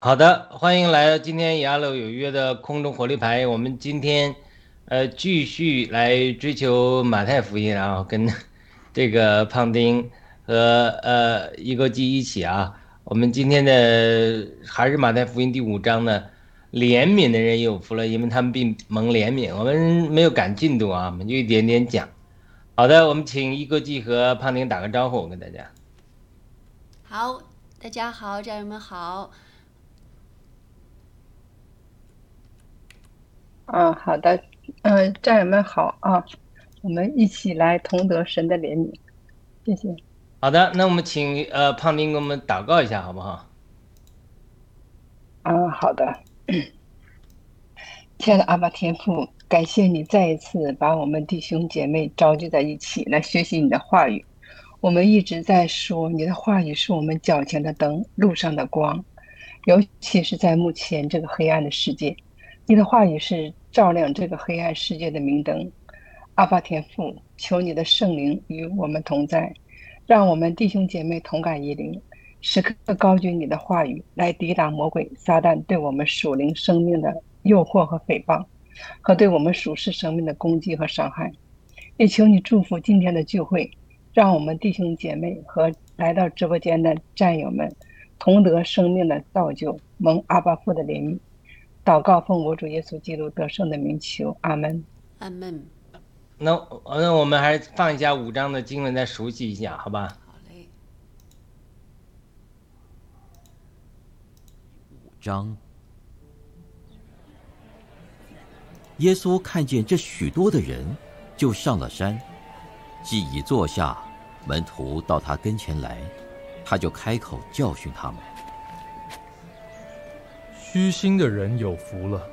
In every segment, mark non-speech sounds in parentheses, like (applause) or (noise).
好的，欢迎来到今天雅鲁有约的空中火力牌。我们今天呃继续来追求马太福音，然后跟这个胖丁和呃一个基一起啊。我们今天的还是马太福音第五章呢，怜悯的人有福了，因为他们并蒙怜悯。我们没有赶进度啊，我们就一点点讲。好的，我们请一个基和胖丁打个招呼，跟大家。好，大家好，战友们好。嗯，好的，嗯，战友们好啊，我们一起来同得神的怜悯，谢谢。好的，那我们请呃胖丁给我们祷告一下，好不好？啊，好的。(coughs) 亲爱的阿爸天父，感谢你再一次把我们弟兄姐妹召集在一起来学习你的话语。我们一直在说，你的话语是我们脚前的灯，路上的光，尤其是在目前这个黑暗的世界，你的话语是。照亮这个黑暗世界的明灯，阿巴天父，求你的圣灵与我们同在，让我们弟兄姐妹同感一灵，时刻高举你的话语来抵挡魔鬼撒旦对我们属灵生命的诱惑和诽谤，和对我们属世生命的攻击和伤害。也求你祝福今天的聚会，让我们弟兄姐妹和来到直播间的战友们同得生命的造就，蒙阿巴父的怜悯。祷告奉我主耶稣基督得胜的名求，阿门。阿门。那那我们还是放一下五章的经文，再熟悉一下，好吧？好嘞。五章。耶稣看见这许多的人，就上了山，既已坐下，门徒到他跟前来，他就开口教训他们。虚心的人有福了，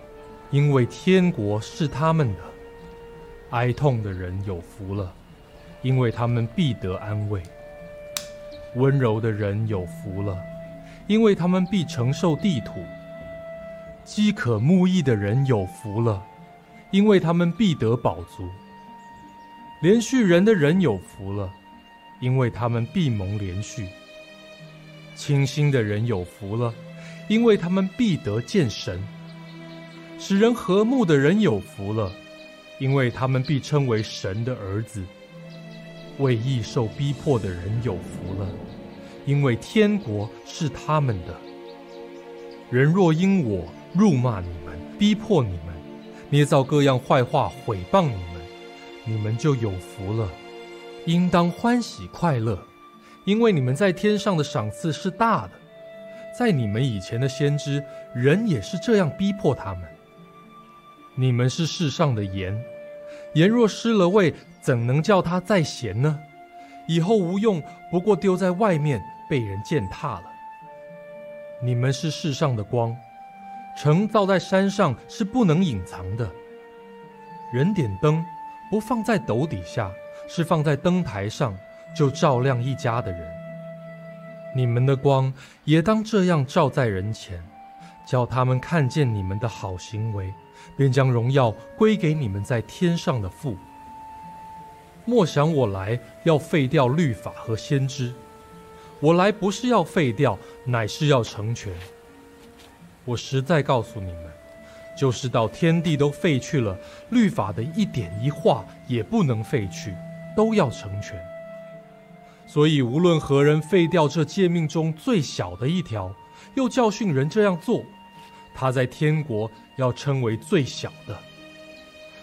因为天国是他们的；哀痛的人有福了，因为他们必得安慰；温柔的人有福了，因为他们必承受地土；饥渴慕义的人有福了，因为他们必得饱足；连续人的人有福了，因为他们必蒙连续；清心的人有福了。因为他们必得见神，使人和睦的人有福了，因为他们必称为神的儿子；为义受逼迫的人有福了，因为天国是他们的。人若因我辱骂你们、逼迫你们、捏造各样坏话毁谤你们，你们就有福了，应当欢喜快乐，因为你们在天上的赏赐是大的。在你们以前的先知，人也是这样逼迫他们。你们是世上的盐，盐若失了味，怎能叫它再咸呢？以后无用，不过丢在外面，被人践踏了。你们是世上的光，城造在山上是不能隐藏的。人点灯，不放在斗底下，是放在灯台上，就照亮一家的人。你们的光也当这样照在人前，叫他们看见你们的好行为，便将荣耀归给你们在天上的父。莫想我来要废掉律法和先知，我来不是要废掉，乃是要成全。我实在告诉你们，就是到天地都废去了，律法的一点一画也不能废去，都要成全。所以，无论何人废掉这诫命中最小的一条，又教训人这样做，他在天国要称为最小的；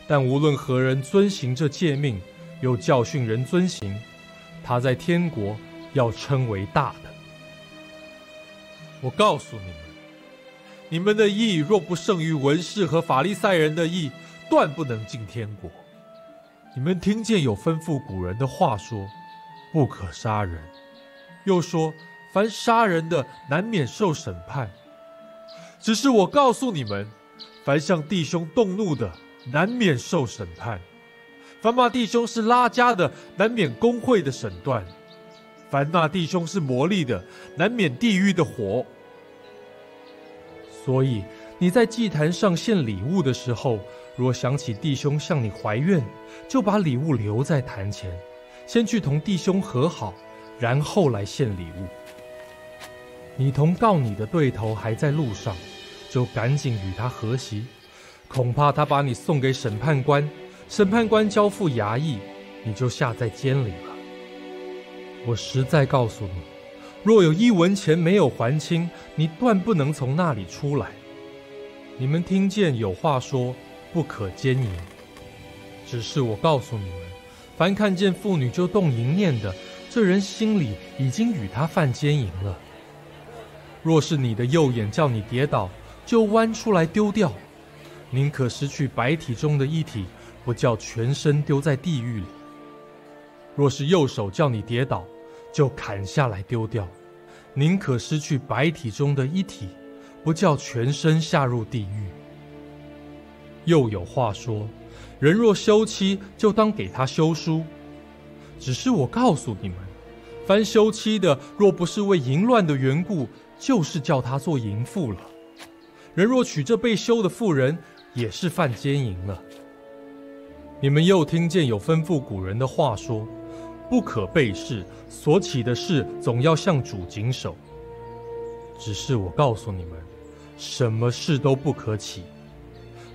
但无论何人遵行这诫命，又教训人遵行，他在天国要称为大的。我告诉你们，你们的义若不胜于文士和法利赛人的义，断不能进天国。你们听见有吩咐古人的话说。不可杀人，又说凡杀人的难免受审判。只是我告诉你们，凡向弟兄动怒的难免受审判；凡骂弟兄是拉家的难免公会的审断；凡骂弟兄是魔力的难免地狱的火。所以你在祭坛上献礼物的时候，若想起弟兄向你怀怨，就把礼物留在坛前。先去同弟兄和好，然后来献礼物。你同告你的对头还在路上，就赶紧与他和席，恐怕他把你送给审判官，审判官交付衙役，你就下在监里了。我实在告诉你，若有一文钱没有还清，你断不能从那里出来。你们听见有话说，不可奸淫。只是我告诉你们，凡看见妇女就动淫念的，这人心里已经与他犯奸淫了。若是你的右眼叫你跌倒，就弯出来丢掉；宁可失去白体中的一体，不叫全身丢在地狱里。若是右手叫你跌倒，就砍下来丢掉；宁可失去白体中的一体，不叫全身下入地狱。又有话说：人若休妻，就当给他休书。只是我告诉你们，凡休妻的，若不是为淫乱的缘故，就是叫他做淫妇了。人若娶这被休的妇人，也是犯奸淫了。你们又听见有吩咐古人的话说：不可背誓，所起的事总要向主谨守。只是我告诉你们，什么事都不可起，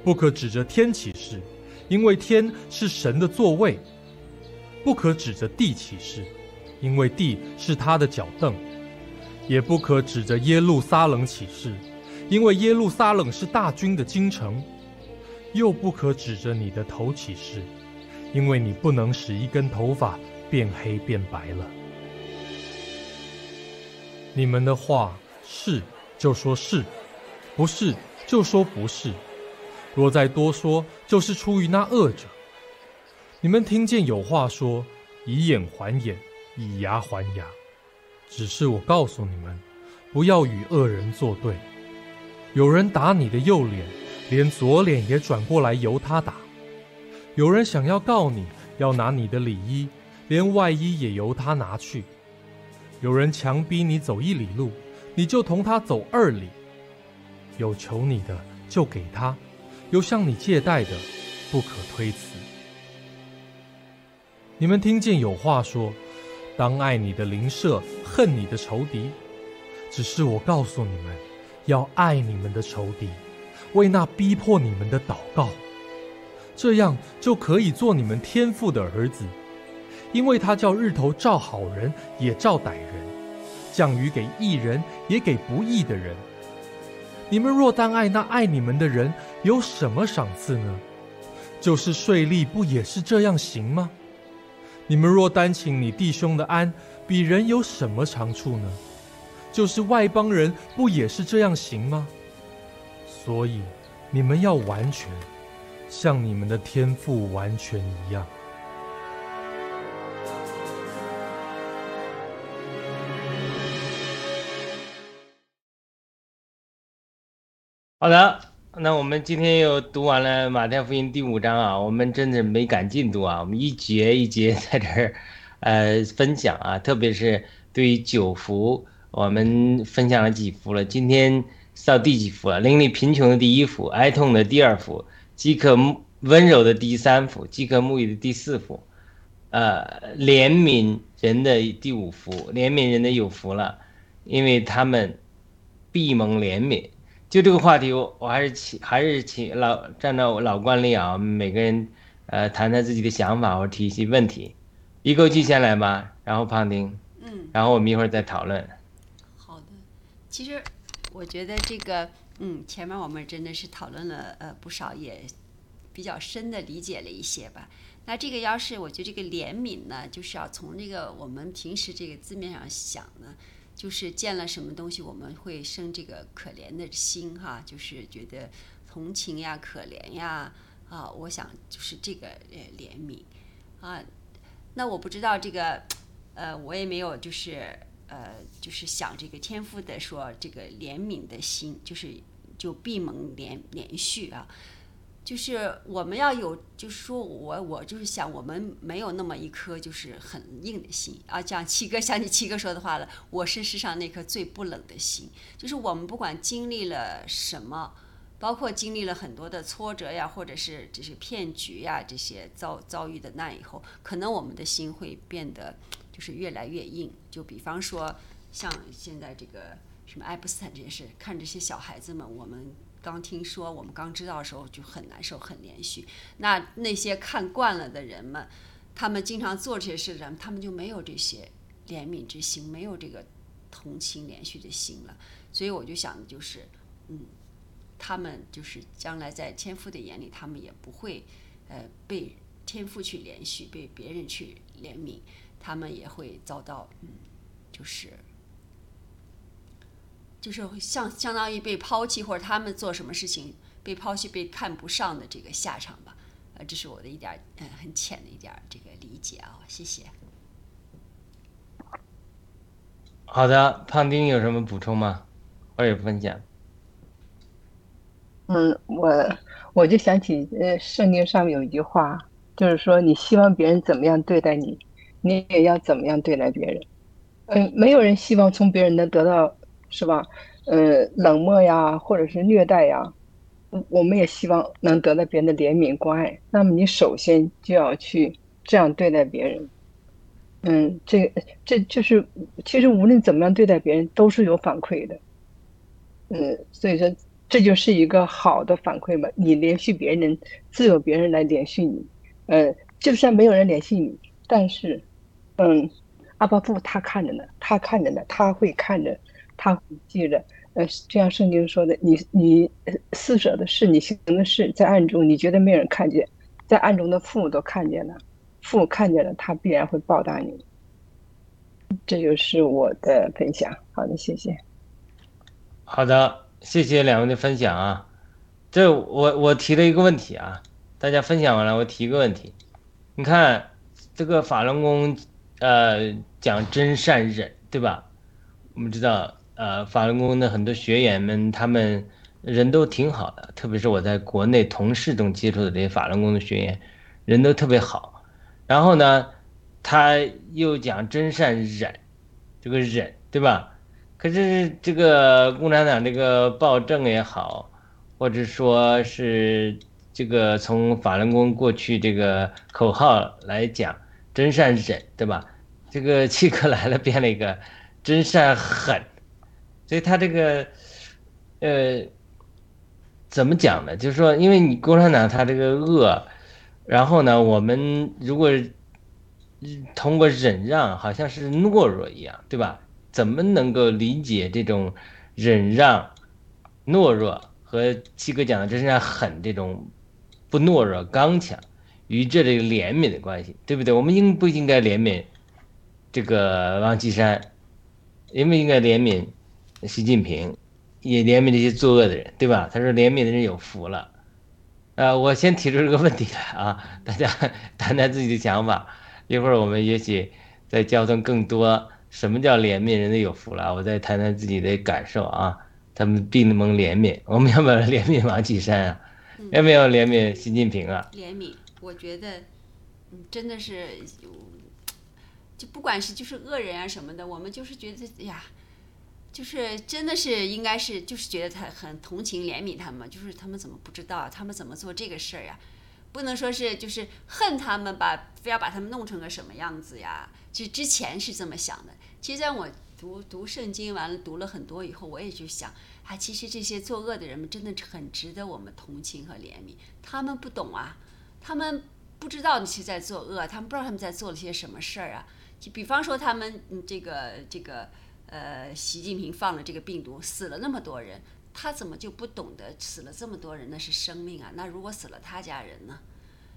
不可指着天起誓，因为天是神的座位；不可指着地起誓，因为地是他的脚凳。也不可指着耶路撒冷起誓，因为耶路撒冷是大军的京城；又不可指着你的头起誓，因为你不能使一根头发变黑变白了。你们的话是就说是，不是就说不是。若再多说，就是出于那恶者。你们听见有话说：以眼还眼，以牙还牙。只是我告诉你们，不要与恶人作对。有人打你的右脸，连左脸也转过来由他打；有人想要告你，要拿你的里衣，连外衣也由他拿去；有人强逼你走一里路，你就同他走二里。有求你的就给他，有向你借贷的，不可推辞。你们听见有话说。当爱你的邻舍，恨你的仇敌。只是我告诉你们，要爱你们的仇敌，为那逼迫你们的祷告。这样就可以做你们天父的儿子，因为他叫日头照好人也照歹人，降雨给义人也给不义的人。你们若单爱那爱你们的人，有什么赏赐呢？就是税吏不也是这样行吗？你们若单请你弟兄的安，比人有什么长处呢？就是外邦人不也是这样行吗？所以你们要完全，像你们的天赋完全一样。好的。那我们今天又读完了马太福音第五章啊，我们真的没赶进度啊，我们一节一节在这儿，呃，分享啊，特别是对于九福，我们分享了几福了？今天到第几福了？邻里贫穷的第一福，哀痛的第二福，饥渴温柔的第三福，饥渴沐浴的第四福，呃，怜悯人的第五福，怜悯人的有福了，因为他们必蒙怜悯。就这个话题，我我还是请还是请老站照老惯例啊，每个人呃谈谈自己的想法或提一些问题。一口气先来吧，然后胖丁，嗯，然后我们一会儿再讨论。好的，其实我觉得这个，嗯，前面我们真的是讨论了呃不少，也比较深的理解了一些吧。那这个要是我觉得这个怜悯呢，就是要从这个我们平时这个字面上想呢。就是见了什么东西，我们会生这个可怜的心哈，就是觉得同情呀、可怜呀啊，我想就是这个呃怜悯啊。那我不知道这个呃，我也没有就是呃，就是想这个天赋的说这个怜悯的心，就是就闭蒙连连续啊。就是我们要有，就是说我我就是想，我们没有那么一颗就是很硬的心啊。像七哥，像你七哥说的话了，我是世上那颗最不冷的心。就是我们不管经历了什么，包括经历了很多的挫折呀，或者是这些骗局呀，这些遭遭遇的难以后，可能我们的心会变得就是越来越硬。就比方说，像现在这个什么爱因斯坦这件事，看这些小孩子们，我们刚听说，我们刚知道的时候就很难受，很连续。那那些看惯了的人们，他们经常做这些事的人，他们就没有这些怜悯之心，没有这个同情连续的心了。所以我就想的就是，嗯，他们就是将来在天父的眼里，他们也不会，呃，被天父去连续，被别人去怜悯，他们也会遭到，嗯，就是。就是相相当于被抛弃，或者他们做什么事情被抛弃、被看不上的这个下场吧。呃，这是我的一点嗯很浅的一点这个理解啊，谢谢。好的，胖丁有什么补充吗？或者分享？嗯，我我就想起呃，圣经上面有一句话，就是说你希望别人怎么样对待你，你也要怎么样对待别人。嗯，没有人希望从别人能得到。是吧？呃，冷漠呀，或者是虐待呀，我们也希望能得到别人的怜悯关爱。那么你首先就要去这样对待别人。嗯，这这就是其实无论怎么样对待别人都是有反馈的。嗯，所以说这就是一个好的反馈嘛。你联系别人，自有别人来联系你。呃，就算没有人联系你，但是，嗯，阿巴布他看着呢，他看着呢，他会看着。他记着，呃，这样圣经说的，你你四舍的事，你行的事，在暗中，你觉得没人看见，在暗中的父母都看见了，父母看见了，他必然会报答你。这就是我的分享。好的，谢谢。好的，谢谢两位的分享啊。这我我提了一个问题啊，大家分享完了，我提一个问题。你看这个法轮功，呃，讲真善忍，对吧？我们知道。呃，法轮功的很多学员们，他们人都挺好的，特别是我在国内同事中接触的这些法轮功的学员，人都特别好。然后呢，他又讲真善忍，这个忍，对吧？可是这个共产党这个暴政也好，或者说是这个从法轮功过去这个口号来讲，真善忍，对吧？这个契克来了，变了一个真善狠。所以他这个，呃，怎么讲呢？就是说，因为你共产党他这个恶，然后呢，我们如果通过忍让，好像是懦弱一样，对吧？怎么能够理解这种忍让、懦弱和七哥讲的真是狠这种不懦弱、刚强与这里怜悯的关系，对不对？我们应不应该怜悯这个王岐山？应不应该怜悯？习近平也怜悯这些作恶的人，对吧？他说怜悯的人有福了。呃，我先提出这个问题来啊，大家谈谈自己的想法。一会儿我们也许再交通更多，什么叫怜悯人的有福了？我再谈谈自己的感受啊。他们并蒙怜悯，我们要不要怜悯王岐山啊？要不要怜悯习近平啊？怜悯，我觉得，嗯，真的是，就不管是就是恶人啊什么的，我们就是觉得呀。就是真的是应该是就是觉得他很同情怜悯他们，就是他们怎么不知道，他们怎么做这个事儿呀？不能说是就是恨他们吧，非要把他们弄成个什么样子呀？就之前是这么想的。其实在我读读圣经完了读了很多以后，我也就想，啊，其实这些作恶的人们真的很值得我们同情和怜悯。他们不懂啊，他们不知道你是在作恶，他们不知道他们在做了些什么事儿啊。就比方说他们这个这个。呃，习近平放了这个病毒，死了那么多人，他怎么就不懂得死了这么多人那是生命啊？那如果死了他家人呢？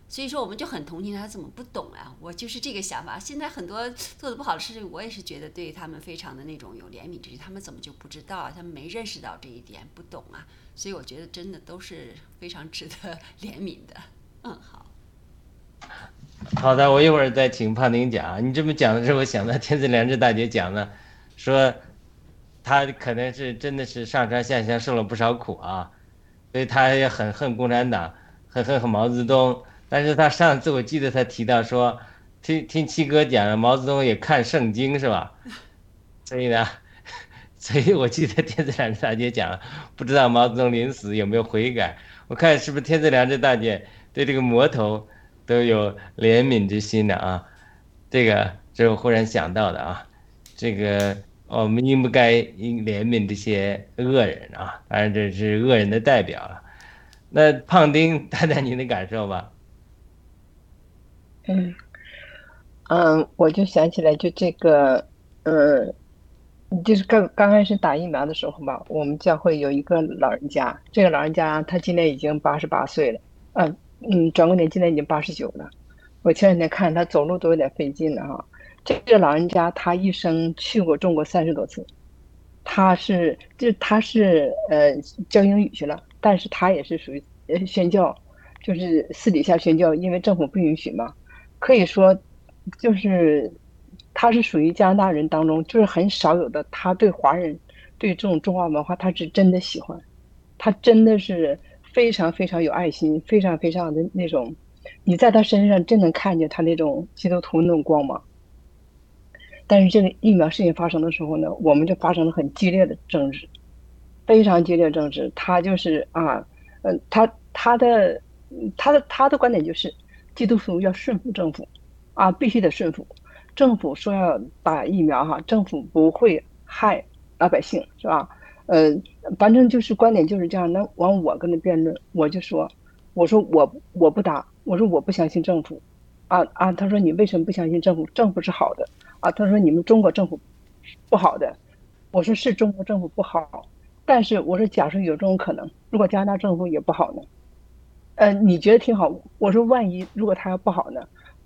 所以说我们就很同情他，怎么不懂啊？我就是这个想法。现在很多做的不好的事情，我也是觉得对他们非常的那种有怜悯之心，他们怎么就不知道啊？他们没认识到这一点，不懂啊？所以我觉得真的都是非常值得怜悯的。(laughs) 嗯，好。好的，我一会儿再请胖丁讲。你这么讲的时候，我想到天赐良知大姐讲的。说，他可能是真的是上山下乡受了不少苦啊，所以他也很恨共产党，很恨毛泽东。但是他上次我记得他提到说，听听七哥讲了，毛泽东也看圣经是吧？(laughs) 所以呢，(laughs) 所以我记得天子良知大姐讲，不知道毛泽东临死有没有悔改？我看是不是天子良知大姐对这个魔头都有怜悯之心的啊？这个这是我忽然想到的啊，这个。我们应不该应怜悯这些恶人啊？当然这是恶人的代表了。那胖丁谈谈您的感受吧。嗯嗯，我就想起来，就这个，嗯，就是刚刚开始打疫苗的时候吧，我们教会有一个老人家，这个老人家他今年已经八十八岁了，嗯嗯，转过年今年已经八十九了。我前两天看他走路都有点费劲了哈。这个老人家他一生去过中国三十多次，他是就他是呃教英语去了，但是他也是属于呃宣教，就是私底下宣教，因为政府不允许嘛。可以说，就是他是属于加拿大人当中就是很少有的，他对华人对这种中华文化他是真的喜欢，他真的是非常非常有爱心，非常非常的那种，你在他身上真能看见他那种基督徒那种光芒。但是这个疫苗事情发生的时候呢，我们就发生了很激烈的争执，非常激烈争执。他就是啊，嗯，他他的他的他的观点就是，基督徒要顺服政府，啊，必须得顺服。政府说要打疫苗哈，政府不会害老百姓，是吧？呃，反正就是观点就是这样。那完我跟他辩论，我就说，我说我我不打，我说我不相信政府，啊啊，他说你为什么不相信政府？政府是好的。啊，他说你们中国政府不好的，我说是中国政府不好，但是我说假设有这种可能，如果加拿大政府也不好呢？呃，你觉得挺好？我说万一如果他要不好呢？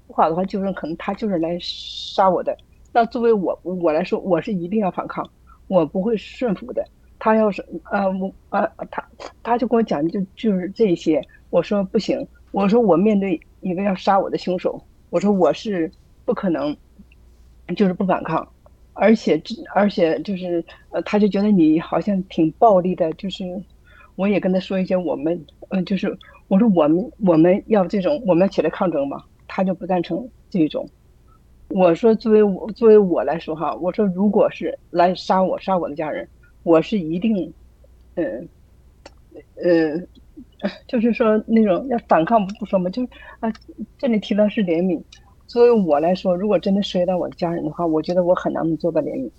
不好的话，就是可能他就是来杀我的。那作为我我来说，我是一定要反抗，我不会顺服的。他要是呃我呃他他就跟我讲就就是这些，我说不行，我说我面对一个要杀我的凶手，我说我是不可能。就是不反抗，而且而且就是呃，他就觉得你好像挺暴力的。就是我也跟他说一些，我们嗯，就是我说我们我们要这种，我们起来抗争嘛。他就不赞成这种。我说作为我作为我来说哈，我说如果是来杀我杀我的家人，我是一定嗯嗯，(laughs) 就是说那种要反抗不说嘛，就是啊，这里提到是怜悯。作为我来说，如果真的涉及到我的家人的话，我觉得我很难能做到怜悯，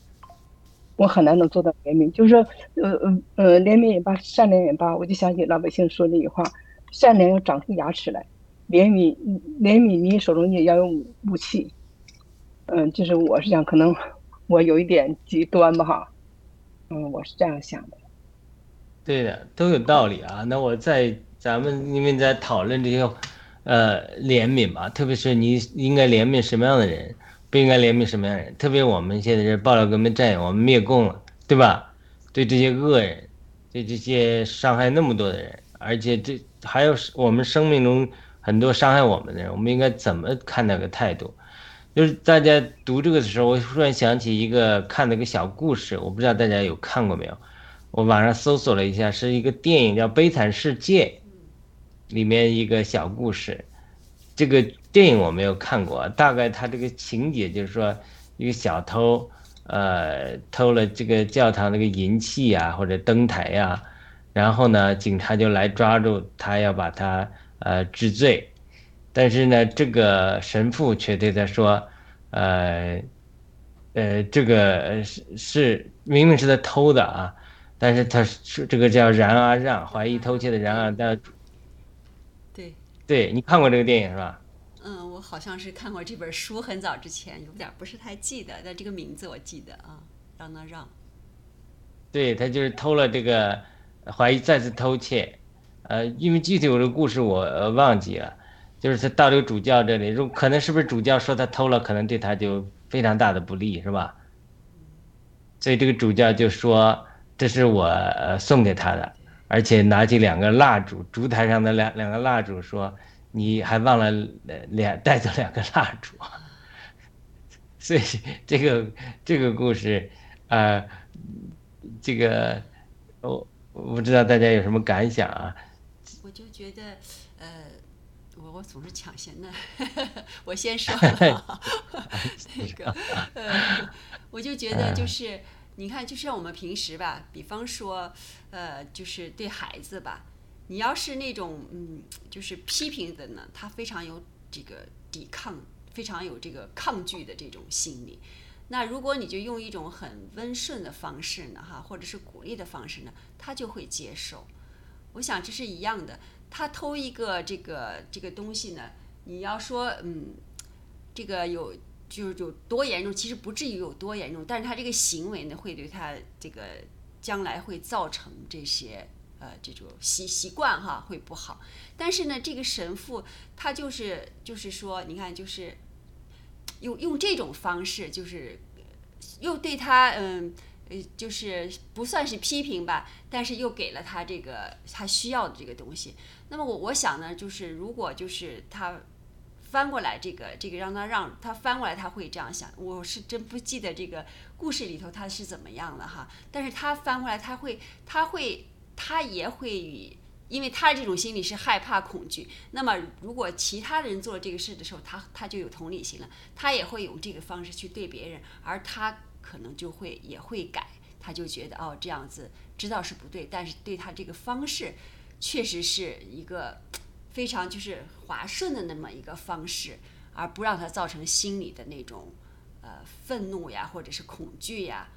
我很难能做到怜悯。就是说，呃呃呃，怜悯也罢，善良也罢，我就想起老百姓说那句话：善良要长出牙齿来，怜悯怜悯你手中也要有武器。嗯，就是我是想，可能我有一点极端吧，哈。嗯，我是这样想的。对的，都有道理啊。那我在咱们因为在讨论这些。呃，怜悯吧，特别是你应该怜悯什么样的人，不应该怜悯什么样的人。特别我们现在是爆料革命战友，我们灭共了，对吧？对这些恶人，对这些伤害那么多的人，而且这还有我们生命中很多伤害我们的人，我们应该怎么看那个态度？就是大家读这个的时候，我突然想起一个看了个小故事，我不知道大家有看过没有？我网上搜索了一下，是一个电影叫《悲惨世界》。里面一个小故事，这个电影我没有看过，大概它这个情节就是说，一个小偷，呃，偷了这个教堂那个银器呀，或者灯台呀，然后呢，警察就来抓住他，要把他呃治罪，但是呢，这个神父却对他说，呃，呃，这个是是明明是他偷的啊，但是他是这个叫然而让，怀疑偷窃的然而但。对对你看过这个电影是吧？嗯，我好像是看过这本书，很早之前，有点不是太记得，但这个名字我记得啊，让那让。对他就是偷了这个，怀疑再次偷窃，呃，因为具体我这个故事我忘记了，就是他到这个主教这里，如可能是不是主教说他偷了，可能对他就非常大的不利，是吧？所以这个主教就说这是我送给他的。而且拿起两个蜡烛，烛台上的两两个蜡烛，说：“你还忘了两带走两个蜡烛。(laughs) ”所以这个这个故事，啊，这个我我不知道大家有什么感想啊？我就觉得，呃，我我总是抢先的，(laughs) 我先说了，(laughs) 那个，呃，我就觉得就是。你看，就像我们平时吧，比方说，呃，就是对孩子吧，你要是那种嗯，就是批评的呢，他非常有这个抵抗，非常有这个抗拒的这种心理。那如果你就用一种很温顺的方式呢，哈，或者是鼓励的方式呢，他就会接受。我想这是一样的。他偷一个这个这个东西呢，你要说嗯，这个有就是有多严重，其实不至于有多严重，但是他这个行为呢，会对他这个将来会造成这些呃这种习习惯哈会不好。但是呢，这个神父他就是就是说，你看就是。用用这种方式，就是又对他，嗯，呃，就是不算是批评吧，但是又给了他这个他需要的这个东西。那么我我想呢，就是如果就是他翻过来这个这个让他让他翻过来，他会这样想。我是真不记得这个故事里头他是怎么样的哈，但是他翻过来他会他会他也会与。因为他的这种心理是害怕恐惧，那么如果其他人做了这个事的时候，他他就有同理心了，他也会用这个方式去对别人，而他可能就会也会改，他就觉得哦这样子知道是不对，但是对他这个方式确实是一个非常就是滑顺的那么一个方式，而不让他造成心理的那种呃愤怒呀或者是恐惧呀。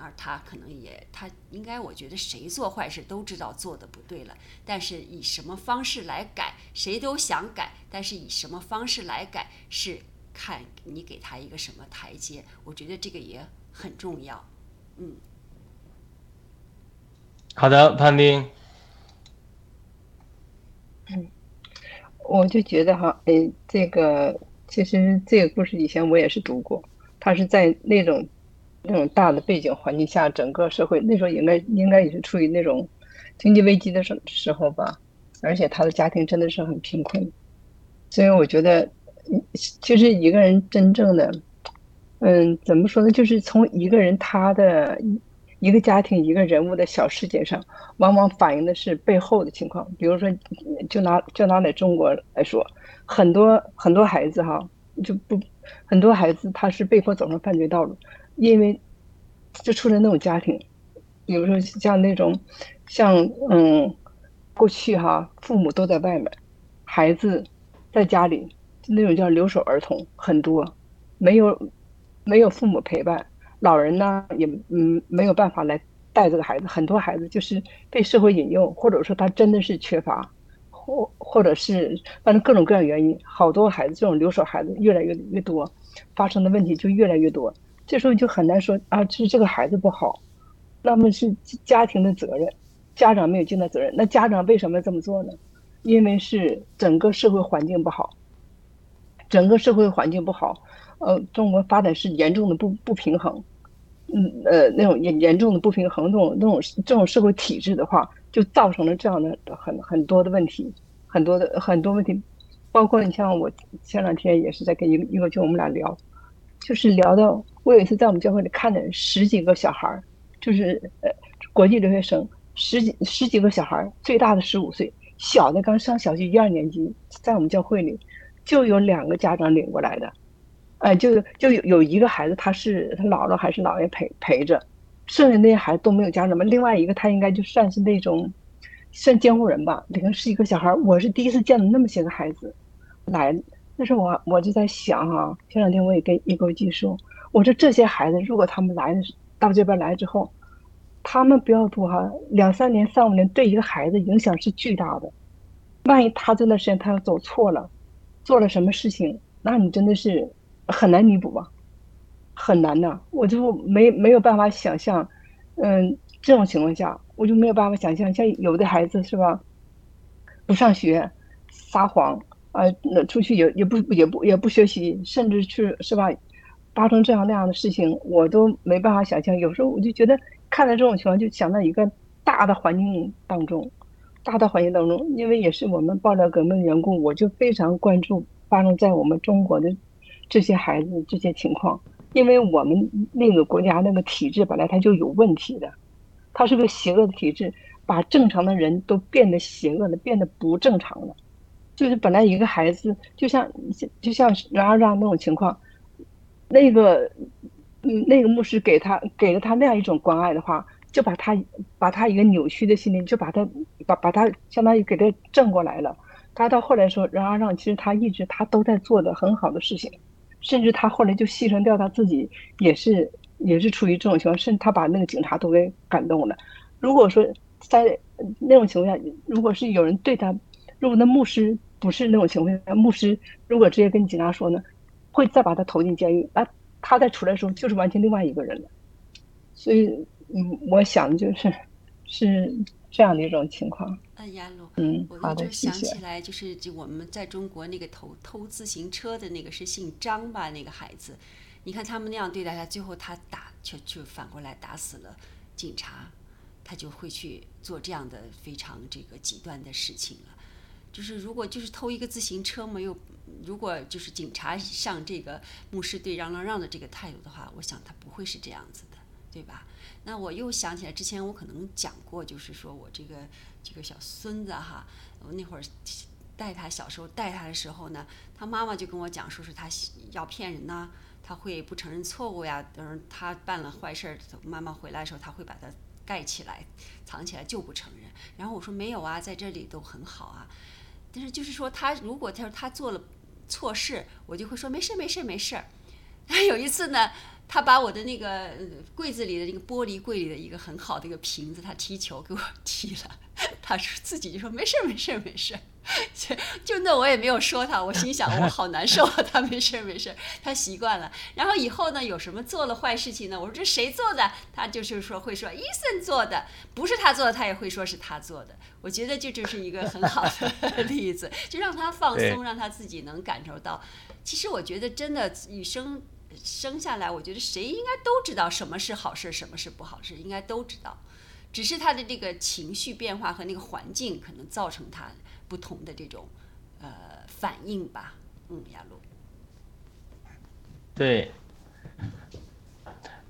而他可能也，他应该，我觉得谁做坏事都知道做的不对了，但是以什么方式来改，谁都想改，但是以什么方式来改，是看你给他一个什么台阶，我觉得这个也很重要。嗯，好的，潘丁。嗯，我就觉得哈，哎，这个其实这个故事以前我也是读过，他是在那种。那种大的背景环境下，整个社会那时候应该应该也是处于那种经济危机的时时候吧，而且他的家庭真的是很贫困，所以我觉得，其实一个人真正的，嗯，怎么说呢？就是从一个人他的一个家庭一个人物的小事件上，往往反映的是背后的情况。比如说，就拿就拿在中国来说，很多很多孩子哈，就不很多孩子他是被迫走上犯罪道路。因为就出了那种家庭，比如说像那种，像嗯，过去哈，父母都在外面，孩子在家里，那种叫留守儿童很多，没有没有父母陪伴，老人呢也嗯没有办法来带这个孩子，很多孩子就是被社会引诱，或者说他真的是缺乏，或或者是反正各种各样原因，好多孩子这种留守孩子越来越越多，发生的问题就越来越多。这时候就很难说啊，是这个孩子不好，那么是家庭的责任，家长没有尽到责任。那家长为什么要这么做呢？因为是整个社会环境不好，整个社会环境不好，呃，中国发展是严重的不不平衡，嗯呃那种严严重的不平衡，这种那种这种社会体制的话，就造成了这样的很很多的问题，很多的很多问题，包括你像我前两天也是在跟一个一个就我们俩聊，就是聊到。我有一次在我们教会里看见十几个小孩儿，就是呃国际留学生，十几十几个小孩儿，最大的十五岁，小的刚上小学一二年级，在我们教会里就有两个家长领过来的，哎，就就有有一个孩子他是他姥姥还是姥爷陪陪着，剩下那些孩子都没有家长嘛。另外一个他应该就算是那种算监护人吧，里面是一个小孩，我是第一次见到那么些个孩子来，那时候我我就在想哈，前两天我也跟一个技说。我说这些孩子，如果他们来到这边来之后，他们不要多哈，两三年、三五年，对一个孩子影响是巨大的。万一他这段时间他要走错了，做了什么事情，那你真的是很难弥补吧，很难的。我就没没有办法想象，嗯，这种情况下，我就没有办法想象，像有的孩子是吧，不上学，撒谎啊，那出去也也不也不也不学习，甚至去是吧？发生这样那样的事情，我都没办法想象。有时候我就觉得，看到这种情况，就想到一个大的环境当中，大的环境当中，因为也是我们爆料革命的缘故，我就非常关注发生在我们中国的这些孩子这些情况。因为我们那个国家那个体制本来它就有问题的，它是个邪恶的体制，把正常的人都变得邪恶了，变得不正常了。就是本来一个孩子，就像就像冉阿让那种情况。那个，嗯，那个牧师给他给了他那样一种关爱的话，就把他把他一个扭曲的心灵，就把他把把他相当于给他正过来了。他到后来说，冉阿让其实他一直他都在做的很好的事情，甚至他后来就牺牲掉他自己，也是也是出于这种情况，甚至他把那个警察都给感动了。如果说在那种情况下，如果是有人对他，如果那牧师不是那种情况下，牧师如果直接跟警察说呢，会再把他投进监狱，那他再出来的时候就是完全另外一个人了。所以，嗯，我想就是是这样的一种情况。嗯，亚璐，嗯，我就。想起来，就是就我们在中国那个偷偷自行车的那个是姓张吧？那个孩子，你看他们那样对待他，最后他打就就反过来打死了警察，他就会去做这样的非常这个极端的事情了。就是如果就是偷一个自行车嘛，又如果就是警察像这个牧师对让让让的这个态度的话，我想他不会是这样子的，对吧？那我又想起来，之前我可能讲过，就是说我这个这个小孙子哈，我那会儿带他小时候带他的时候呢，他妈妈就跟我讲，说是他要骗人呐、他会不承认错误呀，等他办了坏事儿，妈妈回来的时候他会把他盖起来、藏起来就不承认。然后我说没有啊，在这里都很好啊。但是就是说他如果他说他做了错事，我就会说没事没事没事。但 (laughs) 有一次呢，他把我的那个呃柜子里的那个玻璃柜里的一个很好的一个瓶子，他踢球给我踢了。(laughs) 他说自己就说没事儿没事儿没事儿，(laughs) 就就那我也没有说他，我心想我好难受啊，他没事儿没事儿，他习惯了。然后以后呢，有什么做了坏事情呢？我说这谁做的？他就是说会说伊森做的，不是他做的，他也会说是他做的。我觉得这就是一个很好的例子，就让他放松，让他自己能感受到。其实我觉得真的与生生下来，我觉得谁应该都知道什么是好事，什么是不好事，应该都知道。只是他的这个情绪变化和那个环境，可能造成他不同的这种呃反应吧。嗯，亚璐，对，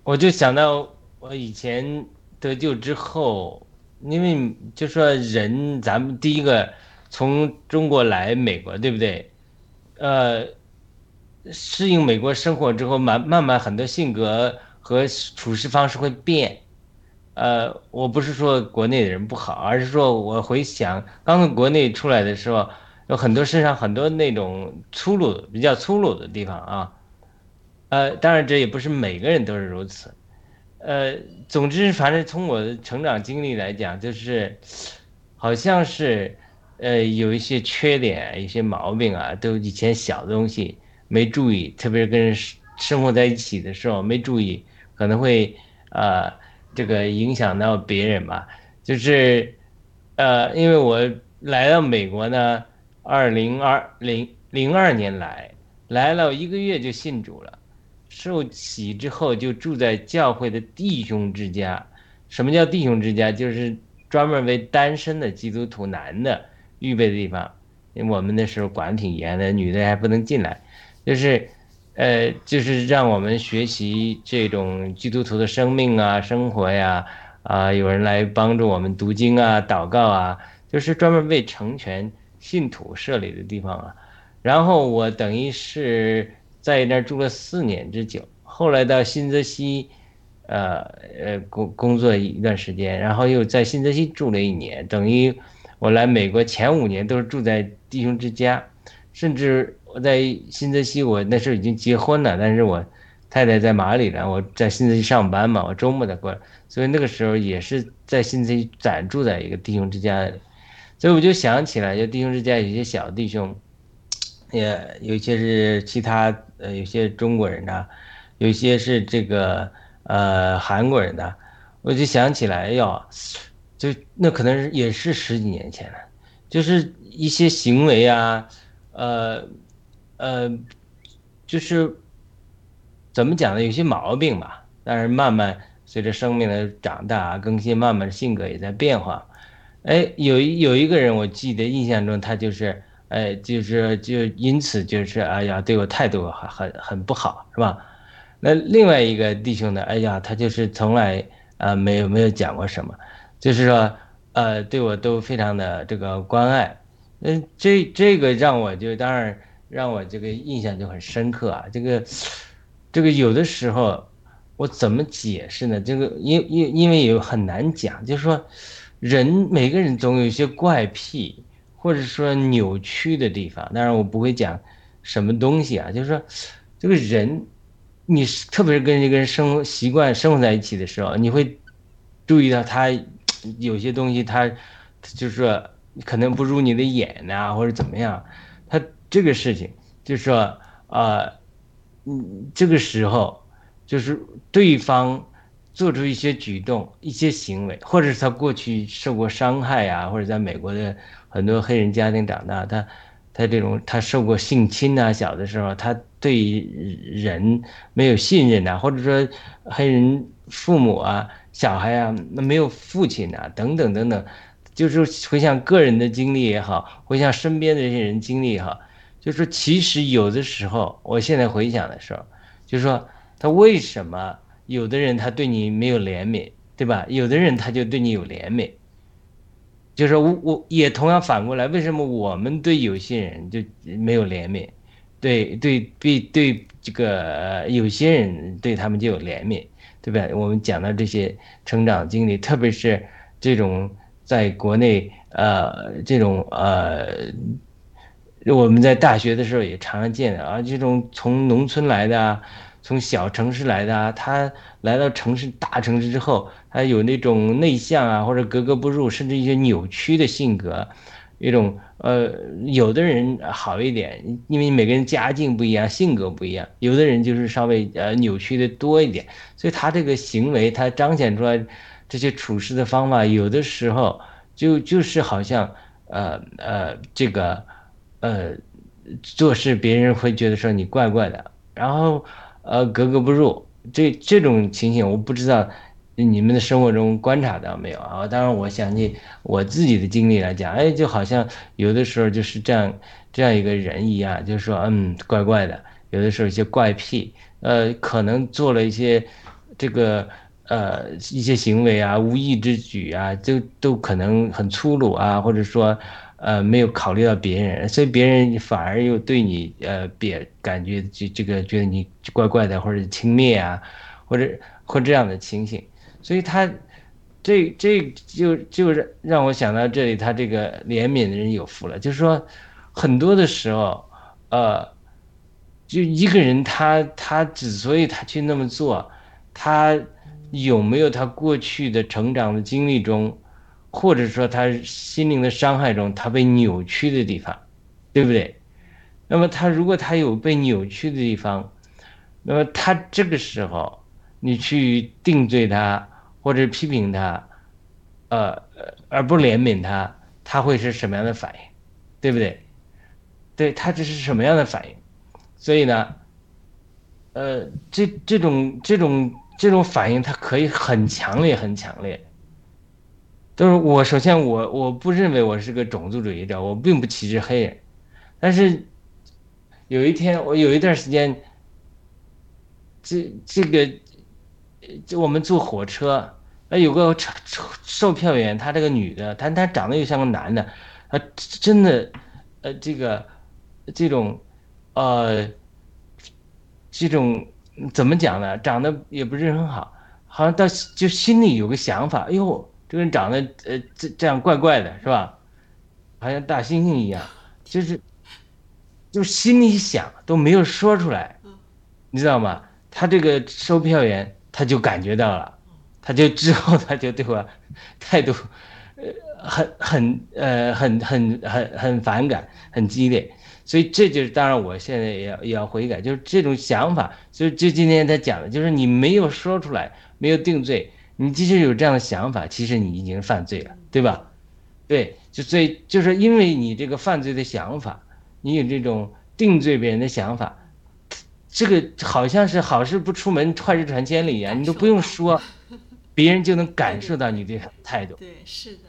我就想到我以前得救之后，因为就说人，咱们第一个从中国来美国，对不对？呃，适应美国生活之后，慢慢慢很多性格和处事方式会变。呃，我不是说国内的人不好，而是说我回想刚从国内出来的时候，有很多身上很多那种粗鲁、比较粗鲁的地方啊。呃，当然这也不是每个人都是如此。呃，总之，反正从我的成长经历来讲，就是好像是呃有一些缺点、一些毛病啊，都以前小的东西没注意，特别是跟人生活在一起的时候没注意，可能会呃这个影响到别人吧。就是呃，因为我来到美国呢，二零二零零二年来，来了一个月就信主了。受洗之后就住在教会的弟兄之家。什么叫弟兄之家？就是专门为单身的基督徒男的预备的地方。我们那时候管挺严的，女的还不能进来。就是，呃，就是让我们学习这种基督徒的生命啊、生活呀，啊，有人来帮助我们读经啊、祷告啊，就是专门为成全信徒设立的地方啊。然后我等于是。在那儿住了四年之久，后来到新泽西，呃呃工工作一段时间，然后又在新泽西住了一年，等于我来美国前五年都是住在弟兄之家，甚至我在新泽西，我那时候已经结婚了，但是我太太在马里兰，我在新泽西上班嘛，我周末才过来，所以那个时候也是在新泽西暂住在一个弟兄之家里，所以我就想起来，就弟兄之家有些小弟兄。也有些是其他呃，有些中国人呐，有些是这个呃韩国人呐，我就想起来，哎呦，就那可能是也是十几年前了，就是一些行为啊，呃呃，就是怎么讲呢？有些毛病吧，但是慢慢随着生命的长大更新，慢慢性格也在变化。哎，有一有一个人，我记得印象中他就是。哎，就是就因此就是哎呀，对我态度很很很不好，是吧？那另外一个弟兄呢，哎呀，他就是从来啊没有没有讲过什么，就是说呃对我都非常的这个关爱，嗯，这这个让我就当然让我这个印象就很深刻啊。这个这个有的时候我怎么解释呢？这个因因因为有很难讲，就是说人每个人总有一些怪癖。或者说扭曲的地方，当然我不会讲什么东西啊，就是说，这个人，你特别是跟一个人生活习惯生活在一起的时候，你会注意到他有些东西，他就是说可能不入你的眼呐，或者怎么样。这个事情就是说，呃，嗯，这个时候就是对方做出一些举动、一些行为，或者是他过去受过伤害啊，或者在美国的很多黑人家庭长大，他。他这种，他受过性侵呐，小的时候，他对人没有信任呐，或者说黑人父母啊、小孩啊，那没有父亲呐，等等等等，就是回想个人的经历也好，回想身边的这些人经历也好，就说其实有的时候，我现在回想的时候，就是说他为什么有的人他对你没有怜悯，对吧？有的人他就对你有怜悯。就是我我也同样反过来，为什么我们对有些人就没有怜悯，对对对对这个有些人对他们就有怜悯，对吧？我们讲到这些成长经历，特别是这种在国内呃这种呃我们在大学的时候也常常见的啊，这种从农村来的，从小城市来的，他来到城市大城市之后。他有那种内向啊，或者格格不入，甚至一些扭曲的性格，一种呃，有的人好一点，因为每个人家境不一样，性格不一样，有的人就是稍微呃扭曲的多一点，所以他这个行为，他彰显出来这些处事的方法，有的时候就就是好像呃呃这个呃做事别人会觉得说你怪怪的，然后呃格格不入，这这种情形我不知道。你们的生活中观察到没有啊？当然，我想起我自己的经历来讲，哎，就好像有的时候就是这样，这样一个人一样，就是说，嗯，怪怪的。有的时候一些怪癖，呃，可能做了一些这个呃一些行为啊，无意之举啊，就都可能很粗鲁啊，或者说呃没有考虑到别人，所以别人反而又对你呃别感觉这这个觉得你怪怪的，或者轻蔑啊，或者或这样的情形。所以他，这这就就是让我想到这里，他这个怜悯的人有福了。就是说，很多的时候，呃，就一个人他他之所以他去那么做，他有没有他过去的成长的经历中，或者说他心灵的伤害中，他被扭曲的地方，对不对？那么他如果他有被扭曲的地方，那么他这个时候。你去定罪他，或者批评他，呃，而不怜悯他，他会是什么样的反应，对不对？对他这是什么样的反应？所以呢，呃，这这种这种这种反应，它可以很强烈，很强烈。都是我首先我我不认为我是个种族主义者，我并不歧视黑人，但是有一天我有一段时间，这这个。就我们坐火车，那，有个售售票员，她这个女的，她她长得又像个男的，啊，真的，呃，这个，这种，呃，这种怎么讲呢？长得也不是很好，好像到就心里有个想法，哎呦，这个人长得呃这这样怪怪的，是吧？好像大猩猩一样，就是，就心里想都没有说出来，你知道吗？他这个售票员。他就感觉到了，他就之后他就对我态度，呃，很很呃很很很很反感，很激烈，所以这就是当然我现在也要也要悔改，就是这种想法，所以就今天他讲的，就是你没有说出来，没有定罪，你即使有这样的想法，其实你已经犯罪了，对吧？对，就所以就是因为你这个犯罪的想法，你有这种定罪别人的想法。这个好像是好事不出门，坏事传千里呀！你都不用说，别人就能感受到你这个态度。对，是的。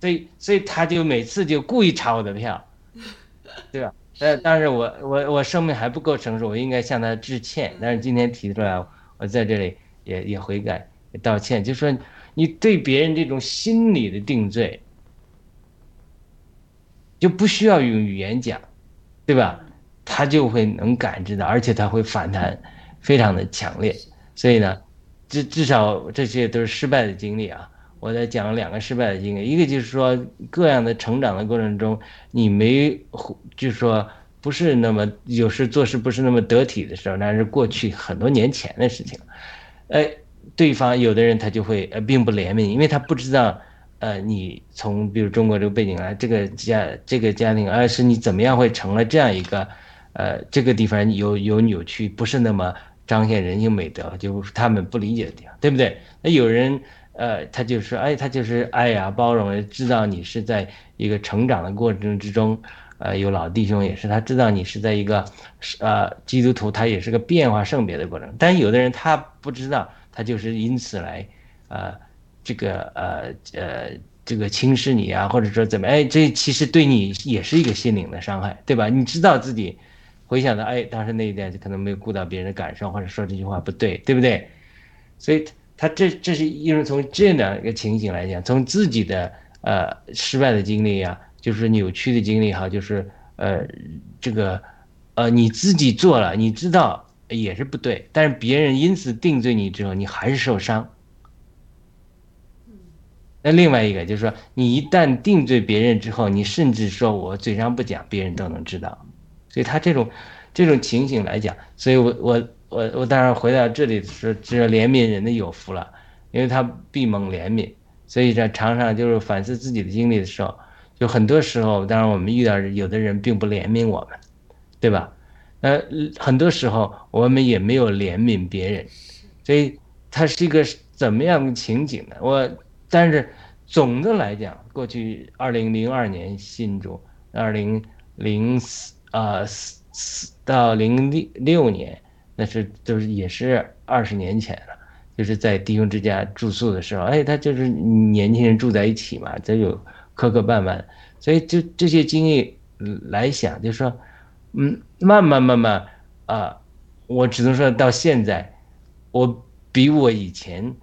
所以，所以他就每次就故意查我的票，(laughs) 对吧？呃，但是我我我生命还不够成熟，我应该向他致歉。但是今天提出来，我在这里也也悔改，也道歉。就说你对别人这种心理的定罪，就不需要用语言讲，对吧？他就会能感知到，而且他会反弹，非常的强烈。所以呢，至至少这些都是失败的经历啊。我在讲两个失败的经历，一个就是说各样的成长的过程中，你没就是说不是那么有时做事不是那么得体的时候，那是过去很多年前的事情。哎，对方有的人他就会呃并不怜悯，因为他不知道呃你从比如中国这个背景来，这个家这个家庭，而是你怎么样会成了这样一个呃这个地方有有扭曲，不是那么彰显人性美德，就是他们不理解的地方，对不对？那有人呃他就是哎他就是爱呀包容，知道你是在一个成长的过程之中。呃，有老弟兄也是，他知道你是在一个，呃，基督徒，他也是个变化圣别的过程。但有的人他不知道，他就是因此来，呃，这个呃呃这个轻视你啊，或者说怎么，哎，这其实对你也是一个心灵的伤害，对吧？你知道自己回想到，哎，当时那一点就可能没有顾到别人的感受，或者说这句话不对，对不对？所以他这这是因为从这样一个情形来讲，从自己的呃失败的经历呀。就是扭曲的经历哈，就是呃，这个，呃，你自己做了，你知道也是不对，但是别人因此定罪你之后，你还是受伤。那另外一个就是说，你一旦定罪别人之后，你甚至说我嘴上不讲，别人都能知道。所以他这种这种情形来讲，所以我我我我当然回到这里说，这怜悯人的有福了，因为他必蒙怜悯，所以这常常就是反思自己的经历的时候。就很多时候，当然我们遇到有的人并不怜悯我们，对吧？呃，很多时候我们也没有怜悯别人，所以它是一个怎么样的情景呢？我但是总的来讲，过去二零零二年信主，二零零四啊四到零六六年，那是都是也是二十年前了，就是在弟兄之家住宿的时候，哎，他就是年轻人住在一起嘛，这有。磕磕绊绊，所以就这些经历来想，就是说，嗯，慢慢慢慢啊，我只能说到现在，我比我以前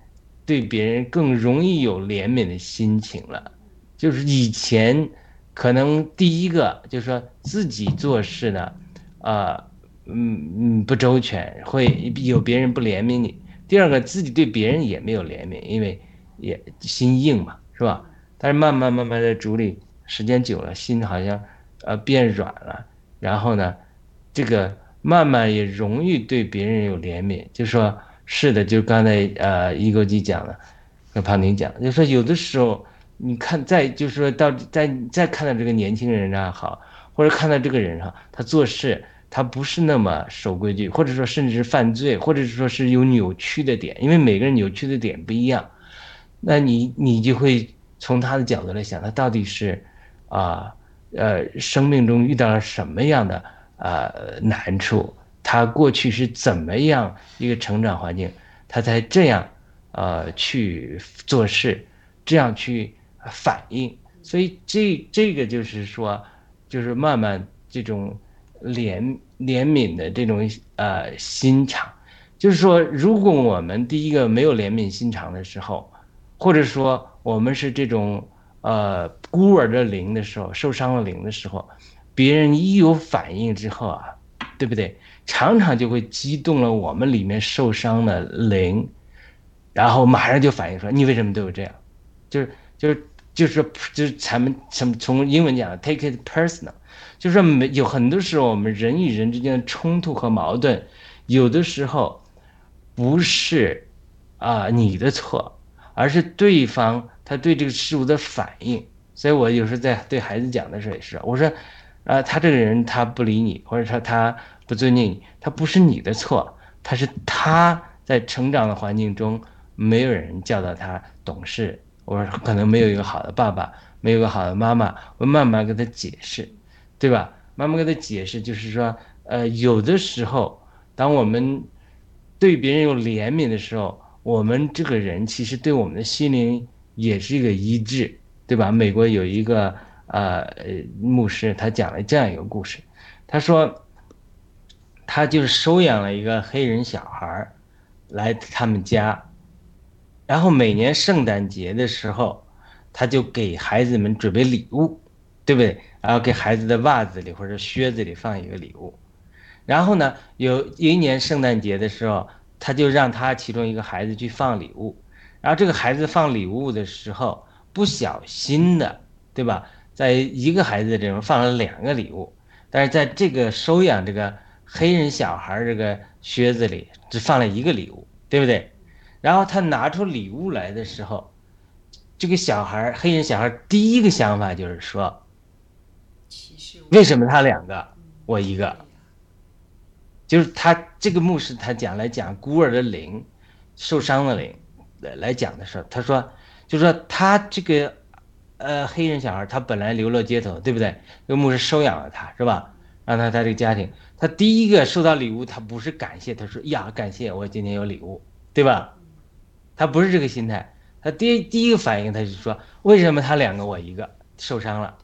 对别人更容易有怜悯的心情了。就是以前可能第一个就是说自己做事呢，啊，嗯嗯不周全，会有别人不怜悯你；第二个自己对别人也没有怜悯，因为也心硬嘛，是吧？但是慢慢慢慢的处理，时间久了，心好像，呃，变软了。然后呢，这个慢慢也容易对别人有怜悯。就说是的，就刚才呃，一勾机讲了，跟庞婷讲，就说有的时候，你看再就是说到在再看到这个年轻人啊好，或者看到这个人哈，他做事他不是那么守规矩，或者说甚至是犯罪，或者是说是有扭曲的点，因为每个人扭曲的点不一样，那你你就会。从他的角度来想，他到底是，啊，呃，生命中遇到了什么样的呃难处？他过去是怎么样一个成长环境，他才这样，呃，去做事，这样去反应？所以这这个就是说，就是慢慢这种怜怜悯的这种呃心肠，就是说，如果我们第一个没有怜悯心肠的时候，或者说。我们是这种呃孤儿的灵的时候，受伤的灵的时候，别人一有反应之后啊，对不对？常常就会激动了我们里面受伤的灵，然后马上就反应说：“你为什么对我这样？”就是就是就是就是咱们从从英文讲，take it personal，就是说没有很多时候我们人与人之间的冲突和矛盾，有的时候不是啊你的错。而是对方他对这个事物的反应，所以我有时候在对孩子讲的时候也是，我说，啊，他这个人他不理你，或者说他不尊敬你，他不是你的错，他是他在成长的环境中没有人教导他懂事，我说可能没有一个好的爸爸，没有个好的妈妈，我慢慢跟他解释，对吧？慢慢跟他解释，就是说，呃，有的时候，当我们对别人有怜悯的时候。我们这个人其实对我们的心灵也是一个医治，对吧？美国有一个呃牧师，他讲了这样一个故事，他说，他就是收养了一个黑人小孩来他们家，然后每年圣诞节的时候，他就给孩子们准备礼物，对不对？然后给孩子的袜子里或者靴子里放一个礼物，然后呢，有一年圣诞节的时候。他就让他其中一个孩子去放礼物，然后这个孩子放礼物的时候不小心的，对吧？在一个孩子这边放了两个礼物，但是在这个收养这个黑人小孩这个靴子里只放了一个礼物，对不对？然后他拿出礼物来的时候，这个小孩黑人小孩第一个想法就是说，为什么他两个我一个？就是他这个牧师他讲来讲孤儿的灵，受伤的灵来来讲的时候，他说，就是说他这个。呃，黑人小孩他本来流落街头，对不对？这个牧师收养了他，是吧？让他他这个家庭，他第一个收到礼物，他不是感谢，他说呀，感谢我今天有礼物，对吧？他不是这个心态，他第第一个反应他就说，为什么他两个我一个受伤了？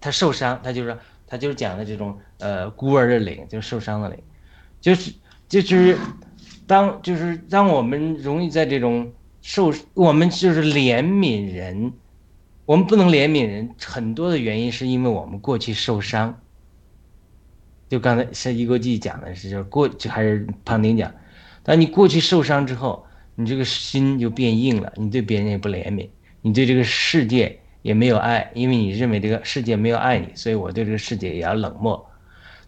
他受伤，他就是他就是讲的这种呃孤儿的灵，就是受伤的灵，就是就是当就是当我们容易在这种。受我们就是怜悯人，我们不能怜悯人，很多的原因是因为我们过去受伤。就刚才像一国际讲的是，就是过就还是胖丁讲，当你过去受伤之后，你这个心就变硬了，你对别人也不怜悯，你对这个世界也没有爱，因为你认为这个世界没有爱你，所以我对这个世界也要冷漠。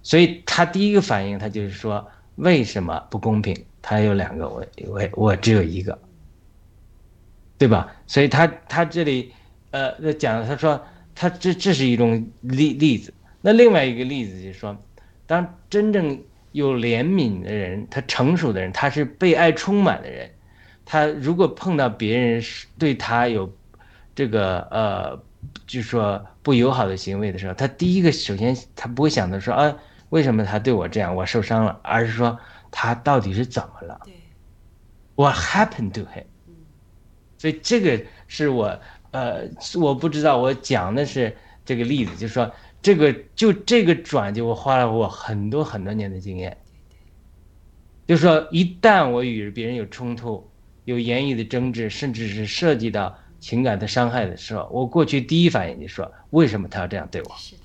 所以他第一个反应，他就是说为什么不公平？他有两个，我我我只有一个。对吧？所以他他这里，呃，讲他说他这这是一种例例子。那另外一个例子就是说，当真正有怜悯的人，他成熟的人，他是被爱充满的人，他如果碰到别人对他有这个呃，就是说不友好的行为的时候，他第一个首先他不会想到说啊，为什么他对我这样，我受伤了，而是说他到底是怎么了？What happened to him？所以这个是我，呃，我不知道我讲的是这个例子，就是说这个就这个转就我花了我很多很多年的经验，就是说一旦我与别人有冲突，有言语的争执，甚至是涉及到情感的伤害的时候，我过去第一反应就说为什么他要这样对我？是的，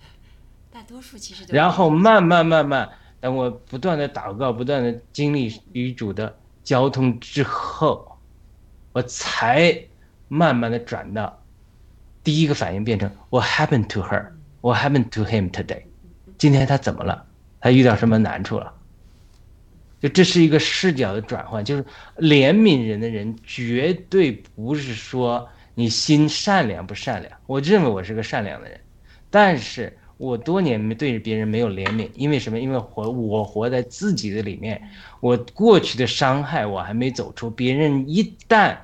大多数其实。然后慢慢慢慢，等我不断的祷告，不断的经历与主的交通之后。我才慢慢的转到第一个反应变成 What happened to her? What happened to him today? 今天他怎么了？他遇到什么难处了？就这是一个视角的转换，就是怜悯人的人绝对不是说你心善良不善良。我认为我是个善良的人，但是我多年没对着别人没有怜悯，因为什么？因为活我活在自己的里面，我过去的伤害我还没走出，别人一旦。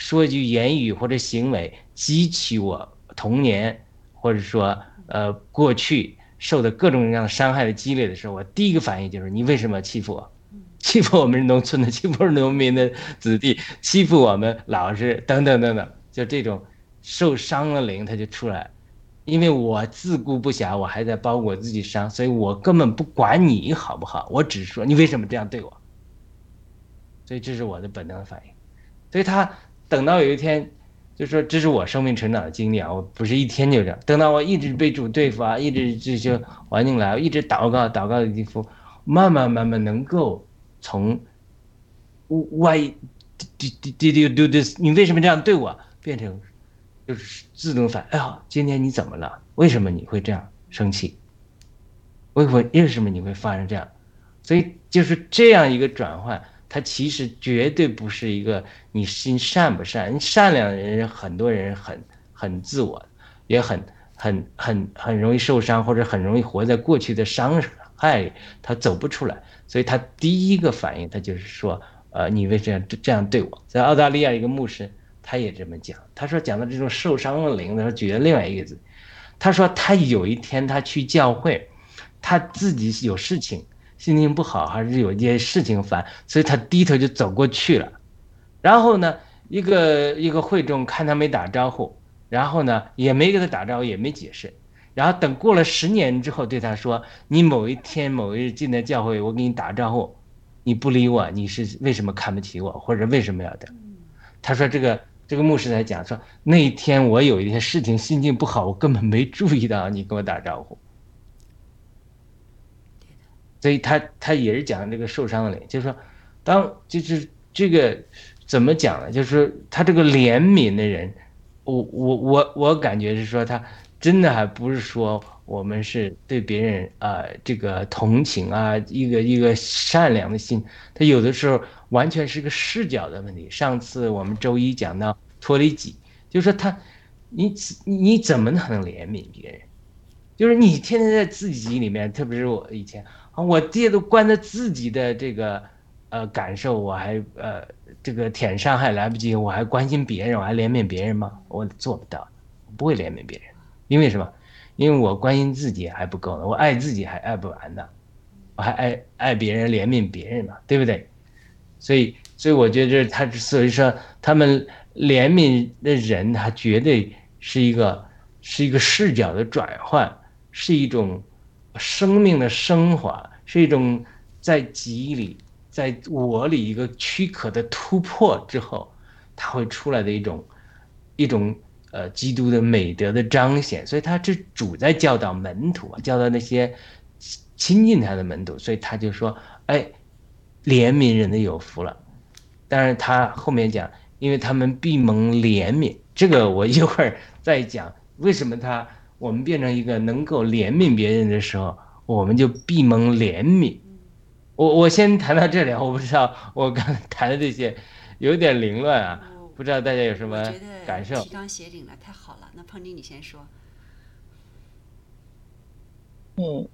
说一句言语或者行为激起我童年，或者说呃过去受的各种各样的伤害的积累的时候，我第一个反应就是你为什么欺负我？欺负我们农村的，欺负农民的子弟，欺负我们老师等等等等，就这种受伤的灵他就出来，因为我自顾不暇，我还在包裹自己伤，所以我根本不管你好不好，我只是说你为什么这样对我？所以这是我的本能反应，所以他。等到有一天，就说这是我生命成长的经历啊，我不是一天就这样。等到我一直被主对付啊，一直这些环境来，一直祷告祷告的地方，慢慢慢慢能够从 Why did did you do this？你为什么这样对我？变成就是自动反，哎呀，今天你怎么了？为什么你会这样生气？为什么为什么你会发生这样？所以就是这样一个转换。他其实绝对不是一个你心善不善，善良的人很多人很很自我，也很很很很容易受伤，或者很容易活在过去的伤害里，他走不出来。所以他第一个反应，他就是说，呃，你为什么这样对我？在澳大利亚一个牧师，他也这么讲，他说讲到这种受伤的灵，他说举了另外一个字，他说他有一天他去教会，他自己有事情。心情不好，还是有一件事情烦，所以他低头就走过去了。然后呢，一个一个会众看他没打招呼，然后呢也没给他打招呼，也没解释。然后等过了十年之后，对他说：“你某一天某一日进的教会，我给你打招呼，你不理我，你是为什么看不起我，或者为什么要的？”他说：“这个这个牧师在讲说，那一天我有一些事情心情不好，我根本没注意到你跟我打招呼。”所以他他也是讲这个受伤的脸，就是说，当就是这个怎么讲呢？就是他这个怜悯的人，我我我我感觉是说他真的还不是说我们是对别人啊这个同情啊，一个一个善良的心，他有的时候完全是个视角的问题。上次我们周一讲到托里己，就是说他，你你怎么能怜悯别人？就是你天天在自己里面，特别是我以前我爹都关在自己的这个呃感受，我还呃这个舔伤还来不及，我还关心别人，我还怜悯别人吗？我做不到，不会怜悯别人，因为什么？因为我关心自己还不够呢，我爱自己还爱不完呢，我还爱爱别人，怜悯别人呢，对不对？所以，所以我觉得他所以说他们怜悯的人，他绝对是一个是一个视角的转换。是一种生命的升华，是一种在己里，在我里一个躯壳的突破之后，它会出来的一种一种呃基督的美德的彰显。所以他这主在教导门徒啊，教导那些亲近他的门徒，所以他就说：“哎，怜悯人的有福了。”但是他后面讲，因为他们必蒙怜悯，这个我一会儿再讲为什么他。我们变成一个能够怜悯别人的时候，我们就必蒙怜悯。我我先谈到这里，我不知道我刚才谈的这些有点凌乱啊，不知道大家有什么感受？提纲挈领了，太好了。那彭丁，你先说。嗯，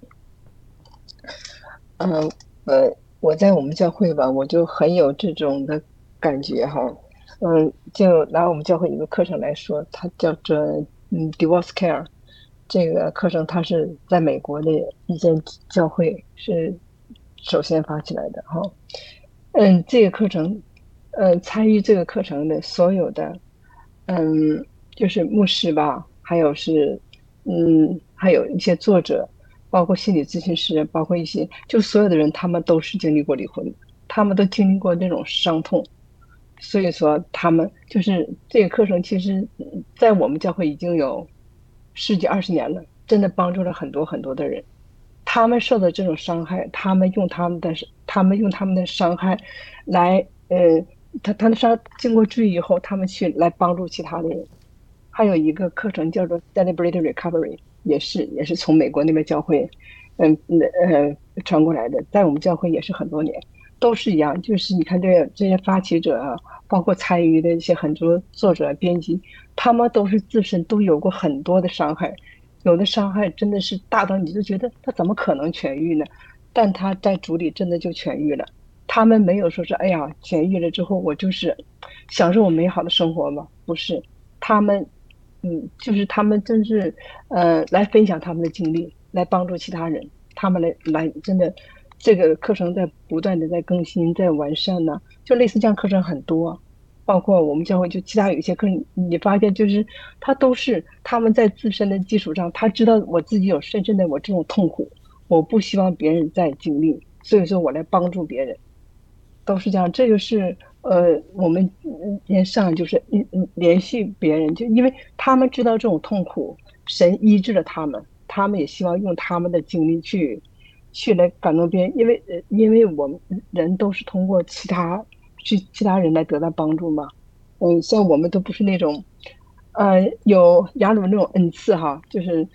嗯呃，我在我们教会吧，我就很有这种的感觉哈。嗯，就拿我们教会一个课程来说，它叫做嗯 divorce care。这个课程它是在美国的一间教会是首先发起来的哈，嗯，这个课程，嗯，参与这个课程的所有的，嗯，就是牧师吧，还有是，嗯，还有一些作者，包括心理咨询师，包括一些，就所有的人，他们都是经历过离婚的，他们都经历过那种伤痛，所以说他们就是这个课程，其实，在我们教会已经有。十几二十年了，真的帮助了很多很多的人。他们受的这种伤害，他们用他们的，他们用他们的伤害，来，呃，他他的伤经过治愈以后，他们去来帮助其他的人。还有一个课程叫做 Celebrate Recovery，也是也是从美国那边教会，嗯那呃传过来的，在我们教会也是很多年，都是一样。就是你看这这些发起者啊，包括参与的一些很多作者编辑。他们都是自身都有过很多的伤害，有的伤害真的是大到你就觉得他怎么可能痊愈呢？但他在组里真的就痊愈了。他们没有说是哎呀痊愈了之后我就是享受我美好的生活吗？不是，他们嗯就是他们真是呃来分享他们的经历，来帮助其他人。他们来来真的这个课程在不断的在更新在完善呢，就类似这样课程很多。包括我们教会，就其他有一些课，你发现就是他都是他们在自身的基础上，他知道我自己有深深的我这种痛苦，我不希望别人再经历，所以说我来帮助别人，都是这样。这就是呃，我们连上就是嗯嗯联系别人，就因为他们知道这种痛苦，神医治了他们，他们也希望用他们的经历去去来感动别人，因为呃，因为我们人都是通过其他。去其他人来得到帮助嘛？嗯，像我们都不是那种，呃，有雅鲁那种恩赐哈，就是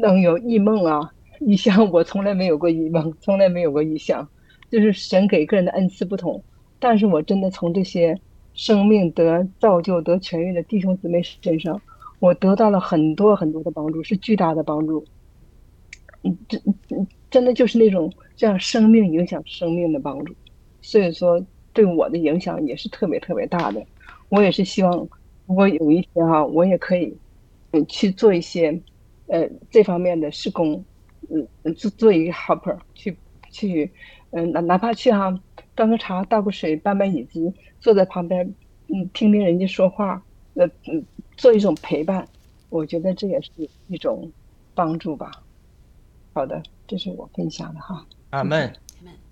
能有异梦啊、异象。我从来没有过异梦，从来没有过异象，就是神给个人的恩赐不同。但是我真的从这些生命得造就、得痊愈的弟兄姊妹身上，我得到了很多很多的帮助，是巨大的帮助。嗯，真真的就是那种让生命影响生命的帮助。所以说。对我的影响也是特别特别大的，我也是希望，如果有一天哈，我也可以，嗯，去做一些，呃，这方面的施工，嗯，做做一个 helper，去去，嗯，哪哪怕去哈，端个茶，倒个水，搬搬椅子，坐在旁边，嗯，听听人家说话，呃，嗯，做一种陪伴，我觉得这也是一种帮助吧。好的，这是我分享的哈。阿门。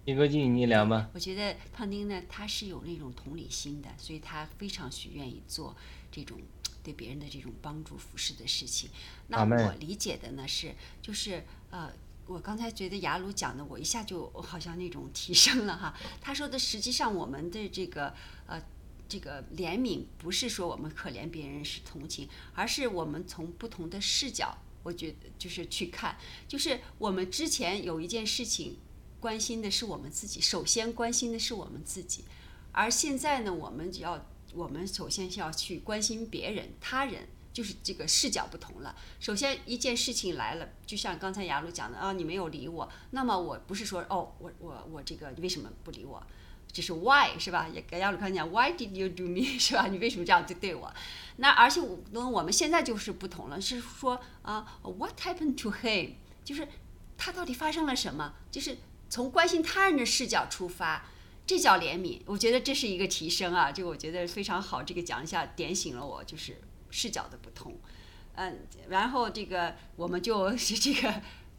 李国进，你聊吗？我觉得胖丁呢，他是有那种同理心的，所以他非常许愿意做这种对别人的这种帮助、服侍的事情。那我理解的呢是，就是呃，我刚才觉得雅鲁讲的，我一下就好像那种提升了哈。(laughs) 他说的实际上我们的这个呃这个怜悯，不是说我们可怜别人是同情，而是我们从不同的视角我觉得就是去看，就是我们之前有一件事情，关心的是我们自己，首先关心的是我们自己，而现在呢，我们只要我们首先是要去关心别人、他人。就是这个视角不同了。首先一件事情来了，就像刚才雅露讲的啊，你没有理我，那么我不是说哦，我我我这个你为什么不理我？这是 why 是吧？也跟亚鲁刚才讲 why did you do me (laughs) 是吧？你为什么这样对对我？那而且我跟我们现在就是不同了，是说啊，what happened to him？就是他到底发生了什么？就是从关心他人的视角出发，这叫怜悯。我觉得这是一个提升啊，就我觉得非常好。这个讲一下，点醒了我，就是。视角的不同，嗯，然后这个我们就 (laughs) 是这个，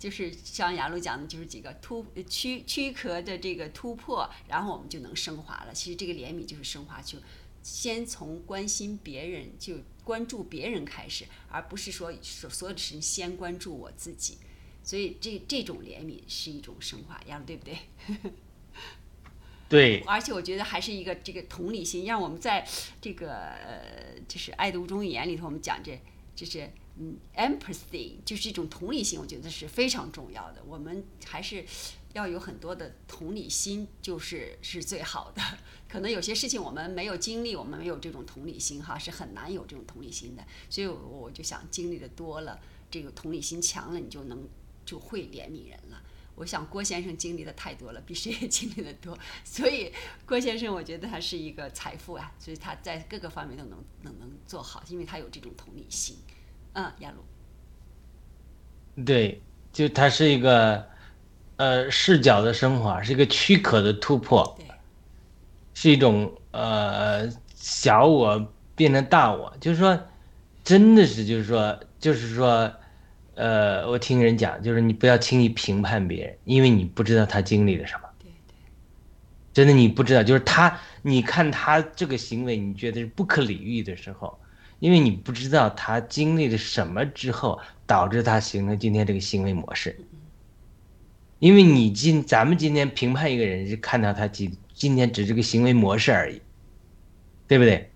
就是像雅鲁讲的，就是几个突躯躯壳的这个突破，然后我们就能升华了。其实这个怜悯就是升华，就先从关心别人，就关注别人开始，而不是说所所有的事情先关注我自己。所以这这种怜悯是一种升华，雅鲁对不对？(laughs) 对，而且我觉得还是一个这个同理心，让我们在这个呃，就是爱的五种语言里头，我们讲这，就是嗯，empathy，就是一种同理心，我觉得是非常重要的。我们还是要有很多的同理心，就是是最好的。可能有些事情我们没有经历，我们没有这种同理心哈，是很难有这种同理心的。所以我就想，经历的多了，这个同理心强了，你就能就会怜悯人了。我想郭先生经历的太多了，比谁也经历的多，所以郭先生我觉得他是一个财富啊，所以他在各个方面都能能能做好，因为他有这种同理心。嗯，雅鲁。对，就它是一个呃视角的升华，是一个躯壳的突破，对，是一种呃小我变成大我，就是说，真的是就是说就是说。呃，我听人讲，就是你不要轻易评判别人，因为你不知道他经历了什么。对对，真的你不知道，就是他，你看他这个行为，你觉得是不可理喻的时候，因为你不知道他经历了什么之后，导致他形成今天这个行为模式。因为你今咱们今天评判一个人是看到他今今天只是个行为模式而已，对不对？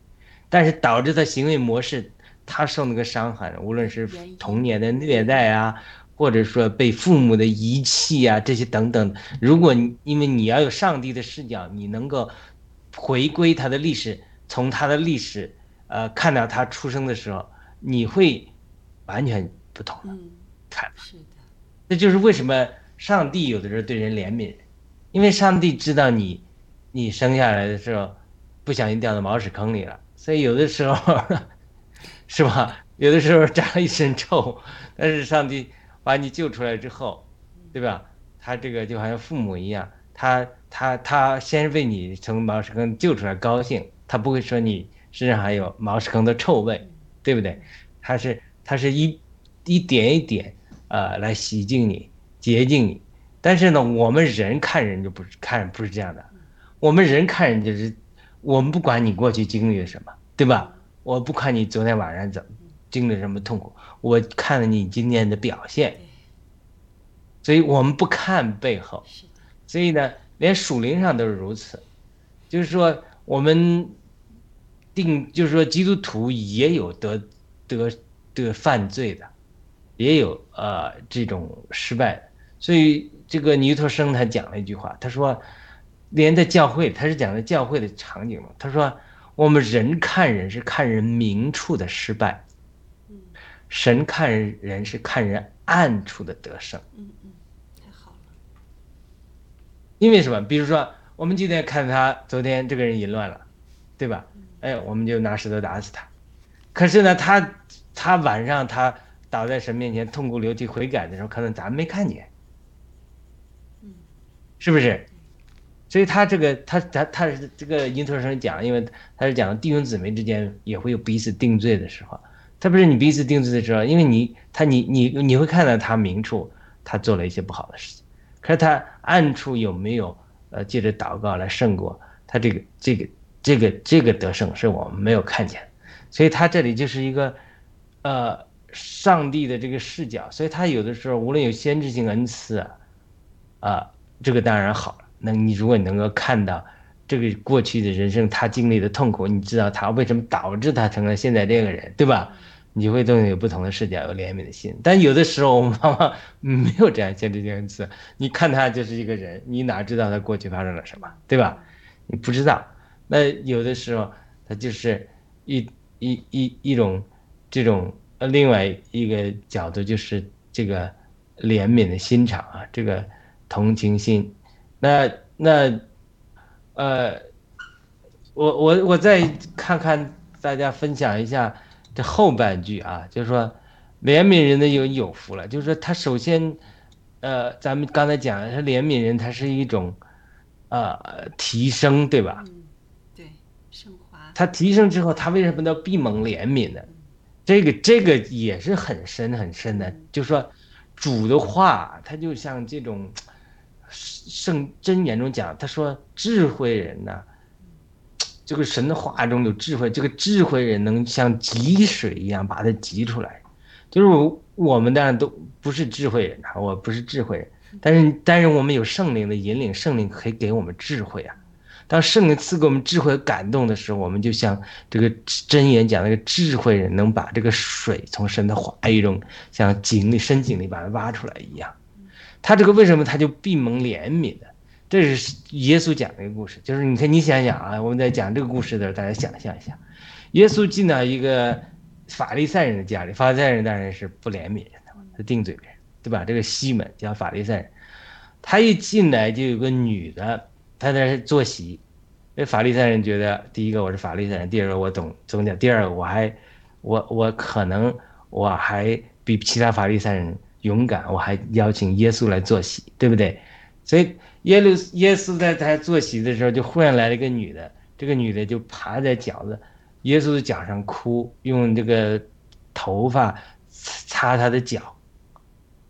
但是导致他行为模式。他受那个伤害，无论是童年的虐待啊，或者说被父母的遗弃啊，这些等等。如果你因为你要有上帝的视角，你能够回归他的历史，从他的历史，呃，看到他出生的时候，你会完全不同的看。是的，这就是为什么上帝有的时候对人怜悯，因为上帝知道你，你生下来的时候不小心掉到茅屎坑里了，所以有的时候。(laughs) 是吧？有的时候长了一身臭，但是上帝把你救出来之后，对吧？他这个就好像父母一样，他他他先为你从茅屎坑救出来高兴，他不会说你身上还有茅屎坑的臭味，对不对？它是它是一一点一点呃来洗净你、洁净你。但是呢，我们人看人就不是看不是这样的，我们人看人就是我们不管你过去经历了什么，对吧？我不管你昨天晚上怎么经历什么痛苦，我看了你今天的表现，所以我们不看背后。所以呢，连属灵上都是如此，就是说我们定，就是说基督徒也有得得得犯罪的，也有呃这种失败的。所以这个尼托生他讲了一句话，他说，连在教会，他是讲的教会的场景嘛，他说。我们人看人是看人明处的失败，神看人是看人暗处的得胜。嗯嗯，太好了。因为什么？比如说，我们今天看他昨天这个人淫乱了，对吧？哎，我们就拿石头打死他。可是呢，他他晚上他倒在神面前痛哭流涕悔改的时候，可能咱们没看见。是不是？所以他这个，他他他是这个因托生讲，因为他是讲弟兄姊妹之间也会有彼此定罪的时候，特别是你彼此定罪的时候，因为你他你你你会看到他明处他做了一些不好的事情，可是他暗处有没有呃借着祷告来胜过他这个这个这个这个得胜是我们没有看见，所以他这里就是一个呃上帝的这个视角，所以他有的时候无论有先知性恩赐啊这个当然好。那你如果你能够看到这个过去的人生他经历的痛苦，你知道他为什么导致他成了现在这个人，对吧？你会对有不同的视角，有怜悯的心。但有的时候我们往往没有这样先知性恩赐，你看他就是一个人，你哪知道他过去发生了什么，对吧？你不知道。那有的时候他就是一一一一种这种呃另外一个角度就是这个怜悯的心肠啊，这个同情心。那那呃，我我我再看看大家分享一下。这后半句啊，就是说，怜悯人的有有福了。就是说，他首先，呃，咱们刚才讲，他怜悯人，他是一种，呃，提升，对吧？他提升之后，他为什么叫闭蒙怜悯呢？这个这个也是很深很深的。就说，主的话，他就像这种圣真言中讲，他说智慧人呐。这个神的话中有智慧，这个智慧人能像汲水一样把它汲出来。就是我们当然都不是智慧人啊，我不是智慧人，但是但是我们有圣灵的引领，圣灵可以给我们智慧啊。当圣灵赐给我们智慧和感动的时候，我们就像这个真言讲那个智慧人能把这个水从神的话语中像井里深井里把它挖出来一样。他这个为什么他就闭蒙怜悯的？这是耶稣讲的一个故事，就是你看，你想想啊，我们在讲这个故事的时候，大家想象一下，耶稣进到一个法利赛人的家里，法利赛人当然是不怜悯人的，他定罪人，对吧？这个西门叫法利赛人，他一进来就有个女的，他在做席，那法利赛人觉得，第一个我是法利赛人，第二个我懂宗教，第二个我还，我我可能我还比其他法利赛人勇敢，我还邀请耶稣来做席，对不对？所以。耶路耶稣在他坐席的时候，就忽然来了一个女的，这个女的就趴在脚子耶稣的脚上哭，用这个头发擦他的脚，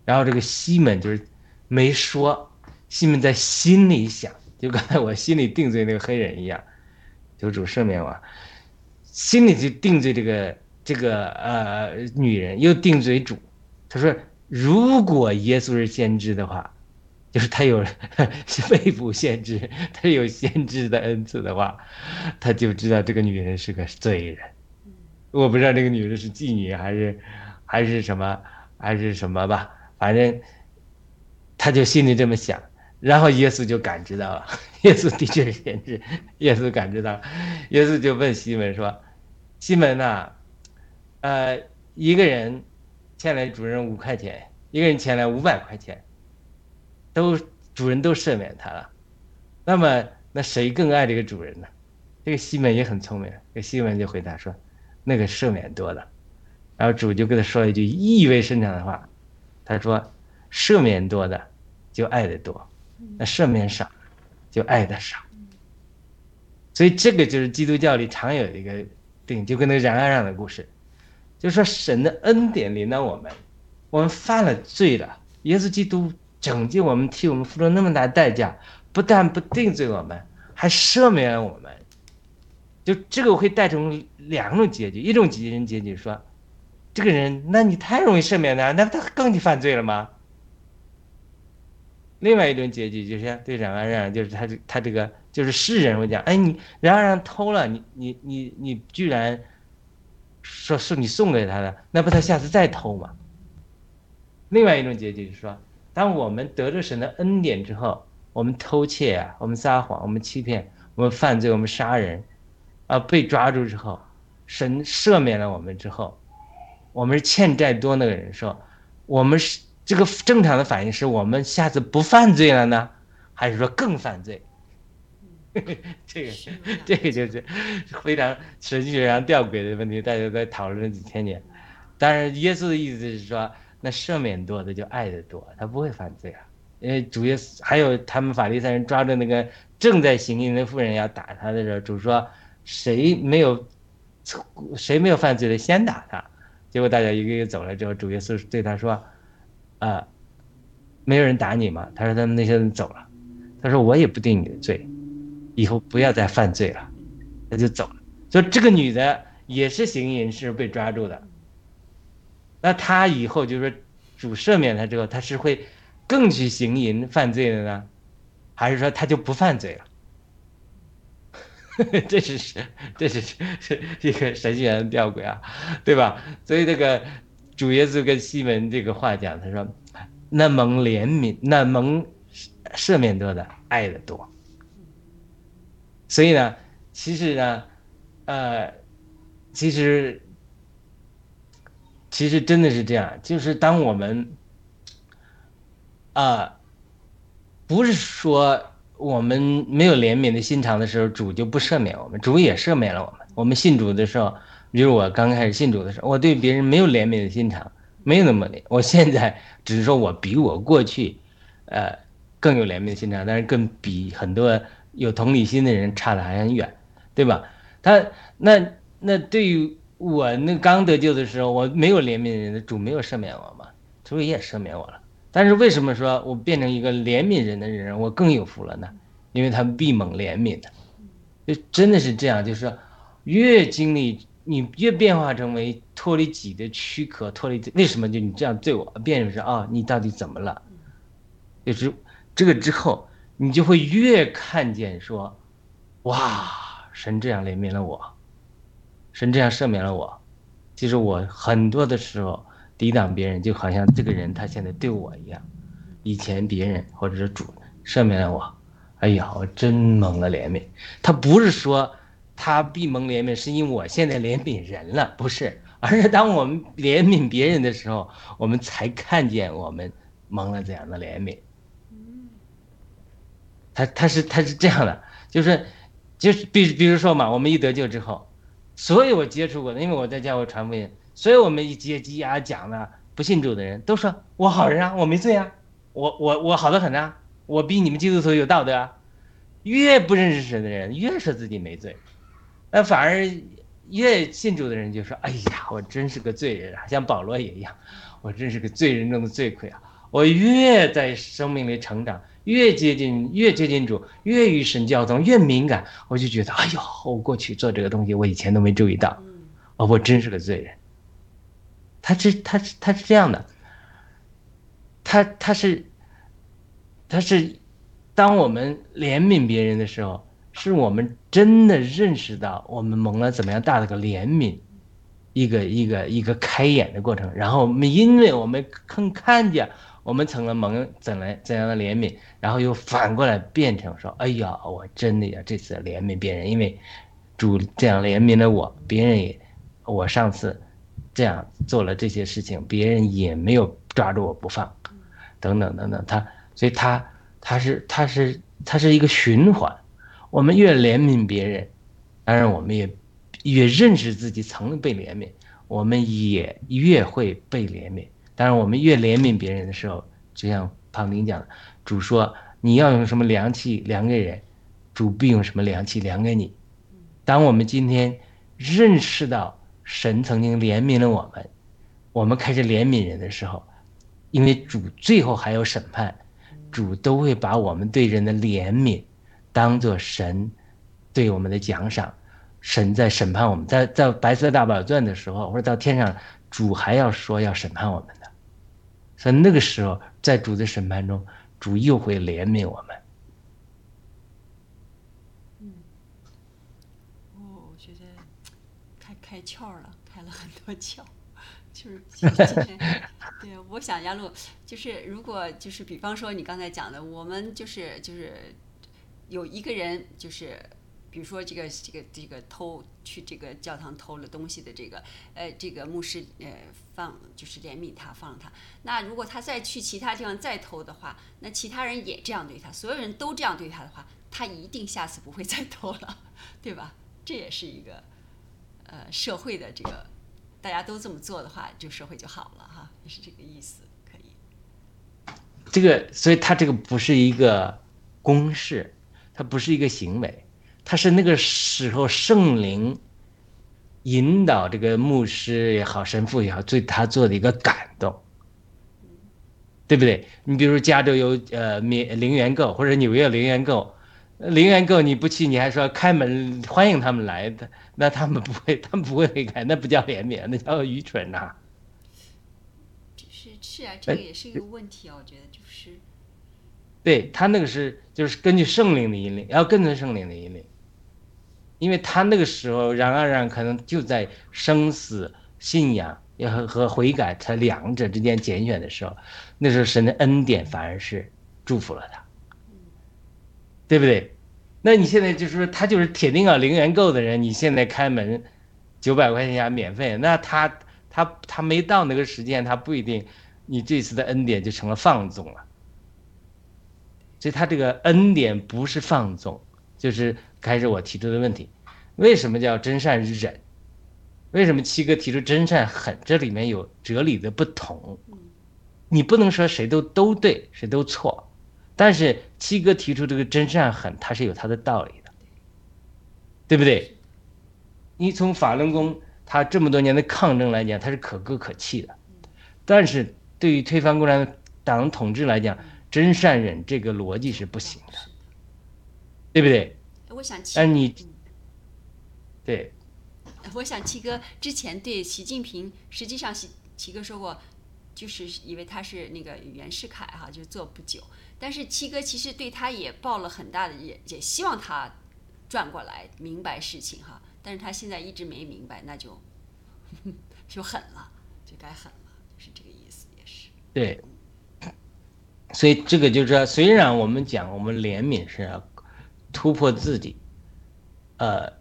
然后这个西门就是没说，西门在心里想，就刚才我心里定罪那个黑人一样，就主赦免我，心里就定罪这个这个呃女人，又定罪主，他说如果耶稣是先知的话。就是他有背部限制，他有先知的恩赐的话，他就知道这个女人是个罪人。我不知道这个女人是妓女还是还是什么还是什么吧，反正他就心里这么想。然后耶稣就感知到了，(laughs) 耶稣的确是限制。(laughs) 耶稣感知到了，耶稣就问西门说：“西门呐，呃，一个人欠了主人五块钱，一个人欠了五百块钱。”都主人都赦免他了，那么那谁更爱这个主人呢？这个西门也很聪明，这西门就回答说：“那个赦免多的。”然后主就跟他说一句意味深长的话，他说：“赦免多的就爱的多，那赦免少就爱的少。”所以这个就是基督教里常有一个定，就跟那个冉阿让的故事，就是说神的恩典临到我们，我们犯了罪了，耶稣基督。拯救我们，替我们付出那么大代价，不但不定罪我们，还赦免了我们。就这个会带成两种结局：一种结局结局说，这个人，那你太容易赦免他，那他更去犯罪了吗？另外一种结局就是对冉阿让，就是他这他这个就是世人会讲，哎，你冉阿让偷了，你你你你居然说是你送给他的，那不他下次再偷吗？另外一种结局是说。当我们得着神的恩典之后，我们偷窃啊，我们撒谎，我们欺骗，我们犯罪，我们杀人，啊，被抓住之后，神赦免了我们之后，我们是欠债多那个人说，我们是这个正常的反应是我们下次不犯罪了呢，还是说更犯罪？(laughs) 这个 (laughs) 这个就是非常神学上吊诡的问题，大家在讨论了几千年。当然，耶稣的意思是说。那赦免多的就爱的多，他不会犯罪啊。因为主耶稣还有他们法利赛人抓着那个正在行淫的妇人要打他的时候，主说谁没有谁没有犯罪的先打他。结果大家一个一个走了之后，主耶稣对他说：“啊，没有人打你吗？”他说：“他们那些人走了。”他说：“我也不定你的罪，以后不要再犯罪了。”他就走了。就这个女的也是行淫是被抓住的。那他以后就是主赦免他之后，他是会更去行淫犯罪的呢，还是说他就不犯罪了？(laughs) 这是是这是 (laughs) 是一个神学吊诡啊，对吧？所以这个主耶稣跟西门这个话讲，他说：“那蒙怜悯，那蒙赦免多的爱的多。”所以呢，其实呢，呃，其实其实真的是这样，就是当我们啊，不是说。我们没有怜悯的心肠的时候，主就不赦免我们。主也赦免了我们。我们信主的时候，比如我刚开始信主的时候，我对别人没有怜悯的心肠，没有那么怜。我现在只是说我比我过去，呃，更有怜悯的心肠，但是更比很多有同理心的人差得还很远，对吧？他那那对于我那刚得救的时候，我没有怜悯人的，主没有赦免我嘛？主也赦免我了。但是为什么说我变成一个怜悯人的人，我更有福了呢？因为他们必蒙怜悯的，就真的是这样，就是越经历你越变化成为脱离己的躯壳，脱离为什么就你这样对我，变成是啊，你到底怎么了？就是这个之后，你就会越看见说，哇，神这样怜悯了我，神这样赦免了我，其实我很多的时候。抵挡别人，就好像这个人他现在对我一样，以前别人或者是主赦免了我，哎呀，我真蒙了怜悯。他不是说他必蒙怜悯，是因为我现在怜悯人了，不是，(laughs) 而是当我们怜悯别人的时候，我们才看见我们蒙了这样的怜悯。他他是他是这样的，就是就是比比如说嘛，我们一得救之后，所有我接触过的，因为我在教会传福音。所以我们一接机啊讲的不信主的人都说我好人啊，我没罪啊，我我我好的很啊，我比你们基督徒有道德啊。越不认识神的人越说自己没罪，那反而越信主的人就说：哎呀，我真是个罪人啊，像保罗也一样，我真是个罪人中的罪魁啊。我越在生命里成长，越接近越接近主，越与神交通，越敏感，我就觉得哎呦，我过去做这个东西，我以前都没注意到，哦，我真是个罪人。他是他是他是这样的，他他是，他是，当我们怜悯别人的时候，是我们真的认识到我们蒙了怎么样大的个怜悯，一个一个一个开眼的过程。然后我们因为我们更看见我们成了蒙怎来怎样的怜悯，然后又反过来变成说：哎呀，我真的呀，这次怜悯别人，因为主这样怜悯了我，别人也我上次。这样做了这些事情，别人也没有抓住我不放，等等等等。他，所以他，他是，他是，他是一个循环。我们越怜悯别人，当然我们也越认识自己曾被怜悯，我们也越会被怜悯。当然，我们越怜悯别人的时候，就像庞丁讲的，主说你要用什么良气量给人，主必用什么良气量给你。当我们今天认识到。神曾经怜悯了我们，我们开始怜悯人的时候，因为主最后还有审判，主都会把我们对人的怜悯当做神对我们的奖赏。神在审判我们，在在白色大宝钻的时候，或者到天上，主还要说要审判我们的。所以那个时候，在主的审判中，主又会怜悯我们。嗯，哦，我觉得开窍了，开了很多窍，(laughs) 就是今天，对，我想亚路，就是如果就是比方说你刚才讲的，我们就是就是有一个人，就是比如说这个这个这个偷去这个教堂偷了东西的这个，呃，这个牧师呃放就是怜悯他放了他，那如果他再去其他地方再偷的话，那其他人也这样对他，所有人都这样对他的话，他一定下次不会再偷了，(laughs) 对吧？这也是一个。呃，社会的这个大家都这么做的话，就社会就好了哈，也是这个意思，可以。这个，所以他这个不是一个公式，它不是一个行为，它是那个时候圣灵引导这个牧师也好，神父也好，对他做的一个感动，对不对？你比如加州有呃免零元购，或者纽约零元购。零元购你不去，你还说开门欢迎他们来的，那他们不会，他们不会开，那不叫怜悯，那叫愚蠢呐。是是啊，这个也是一个问题啊，我觉得就是。对他那个是就是根据圣灵的引领，要跟着圣灵的引领。因为他那个时候冉阿冉可能就在生死、信仰和和悔改他两者之间拣选的时候，那时候神的恩典反而是祝福了他，对不对？那你现在就是说他就是铁定要零元购的人，你现在开门九百块钱免费，那他他他没到那个时间，他不一定，你这次的恩典就成了放纵了。所以他这个恩典不是放纵，就是开始我提出的问题：为什么叫真善忍？为什么七哥提出真善狠？这里面有哲理的不同。你不能说谁都都对，谁都错，但是七哥提出这个真善狠，他是有他的道理的，对不对？你从法轮功他这么多年的抗争来讲，他是可歌可泣的，但是对于推翻共产党统治来讲，真善忍这个逻辑是不行的，对不对？我想七，但你对我想七哥之前对习近平，实际上习七哥说过，就是以为他是那个袁世凯哈，就做不久。但是七哥其实对他也抱了很大的，也也希望他转过来明白事情哈。但是他现在一直没明白，那就 (laughs) 就狠了，就该狠了，是这个意思，也是。对，所以这个就是说，虽然我们讲我们怜悯是要突破自己，呃，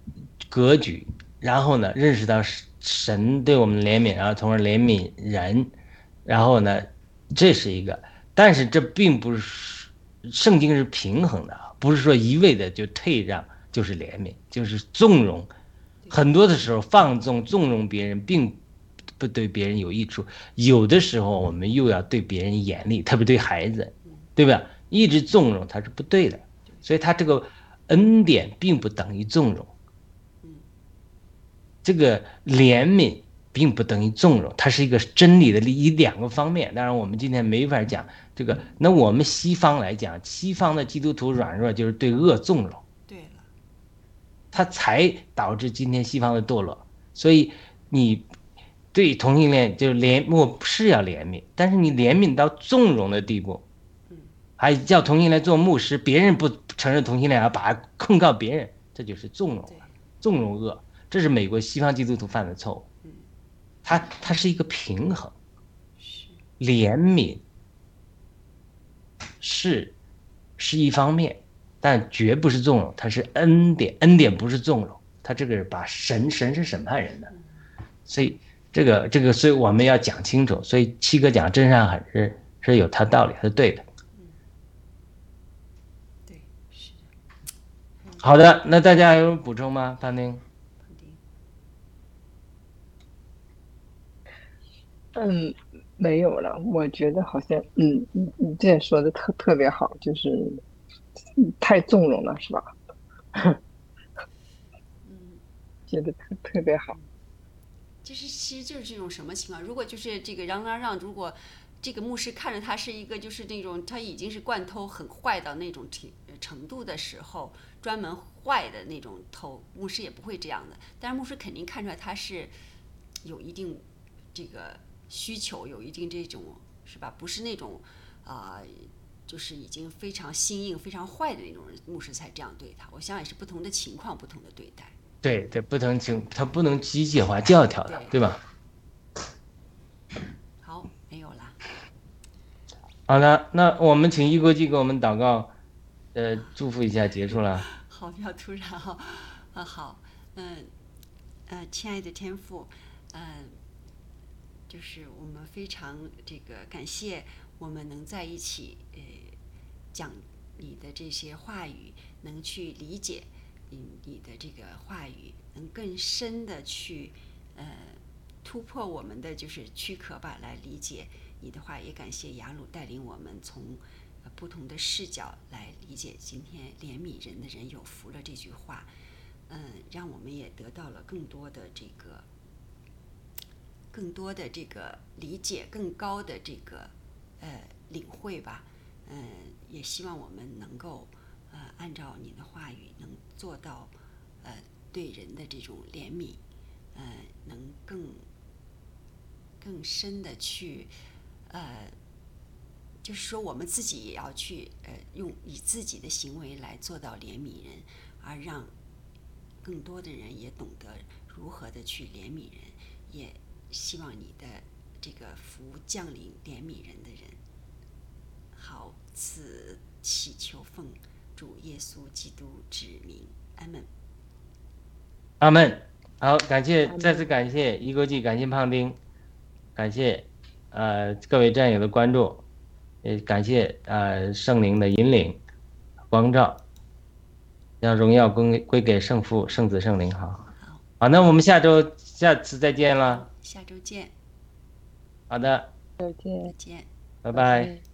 格局，然后呢，认识到神对我们怜悯，然后从而怜悯人，然后呢，这是一个，但是这并不是圣经是平衡的，不是说一味的就退让就是怜悯，就是纵容。很多的时候放纵纵容别人，并不对别人有益处。有的时候我们又要对别人严厉，特别对孩子，对吧？一直纵容他是不对的。所以他这个恩典并不等于纵容，这个怜悯并不等于纵容，它是一个真理的一两个方面。当然我们今天没法讲这个。那我们西方来讲，西方的基督徒软弱就是对恶纵容。他才导致今天西方的堕落，所以你对同性恋就怜，我是要怜悯，但是你怜悯到纵容的地步，还叫同性恋做牧师，别人不承认同性恋，要把他控告别人，这就是纵容了，纵容恶，这是美国西方基督徒犯的错误。他他是一个平衡，怜悯是是一方面。但绝不是纵容，他是恩典，恩典不是纵容，他这个把神神是审判人的，所以这个这个，所以我们要讲清楚。所以七哥讲真善狠是是有他道理，是对的。对，是的。好的，那大家有补充吗？潘丁。嗯，没有了。我觉得好像，嗯，你你这说的特特别好，就是。太纵容了，是吧？(laughs) 嗯，觉得特特别好。就是其实就是这种什么情况？如果就是这个嚷嚷嚷，如果这个牧师看着他是一个就是那种他已经是惯偷很坏到那种程程度的时候，专门坏的那种偷，牧师也不会这样的。但是牧师肯定看出来他是有一定这个需求，有一定这种是吧？不是那种啊。就是已经非常心硬、非常坏的那种人，牧师才这样对他。我想也是不同的情况，不同的对待。对对，不同情，他不能机械化、教条的，对吧？好，没有了。好的，那我们请一国际给我们祷告，呃，祝福一下，结束了。(laughs) 好，比较突然哈。啊，好，嗯，呃，亲爱的天父，嗯，就是我们非常这个感谢。我们能在一起，呃，讲你的这些话语，能去理解你你的这个话语，能更深的去，呃，突破我们的就是躯壳吧，来理解你的话。也感谢雅鲁带领我们从不同的视角来理解今天怜悯人的人有福了这句话，嗯，让我们也得到了更多的这个，更多的这个理解，更高的这个。呃，领会吧，嗯，也希望我们能够，呃，按照你的话语，能做到，呃，对人的这种怜悯，呃，能更更深的去，呃，就是说我们自己也要去，呃，用以自己的行为来做到怜悯人，而让更多的人也懂得如何的去怜悯人，也希望你的这个福降临怜悯人的人。好，此祈求奉主耶稣基督之名，阿门。阿门。好，感谢，再次感谢一国际，感谢胖丁，感谢呃各位战友的关注，也感谢呃圣灵的引领、光照，让荣耀归归给圣父、圣子、圣灵。好，好，好，那我们下周下次再见了。下周见，好的，再见再。见。拜拜。嗯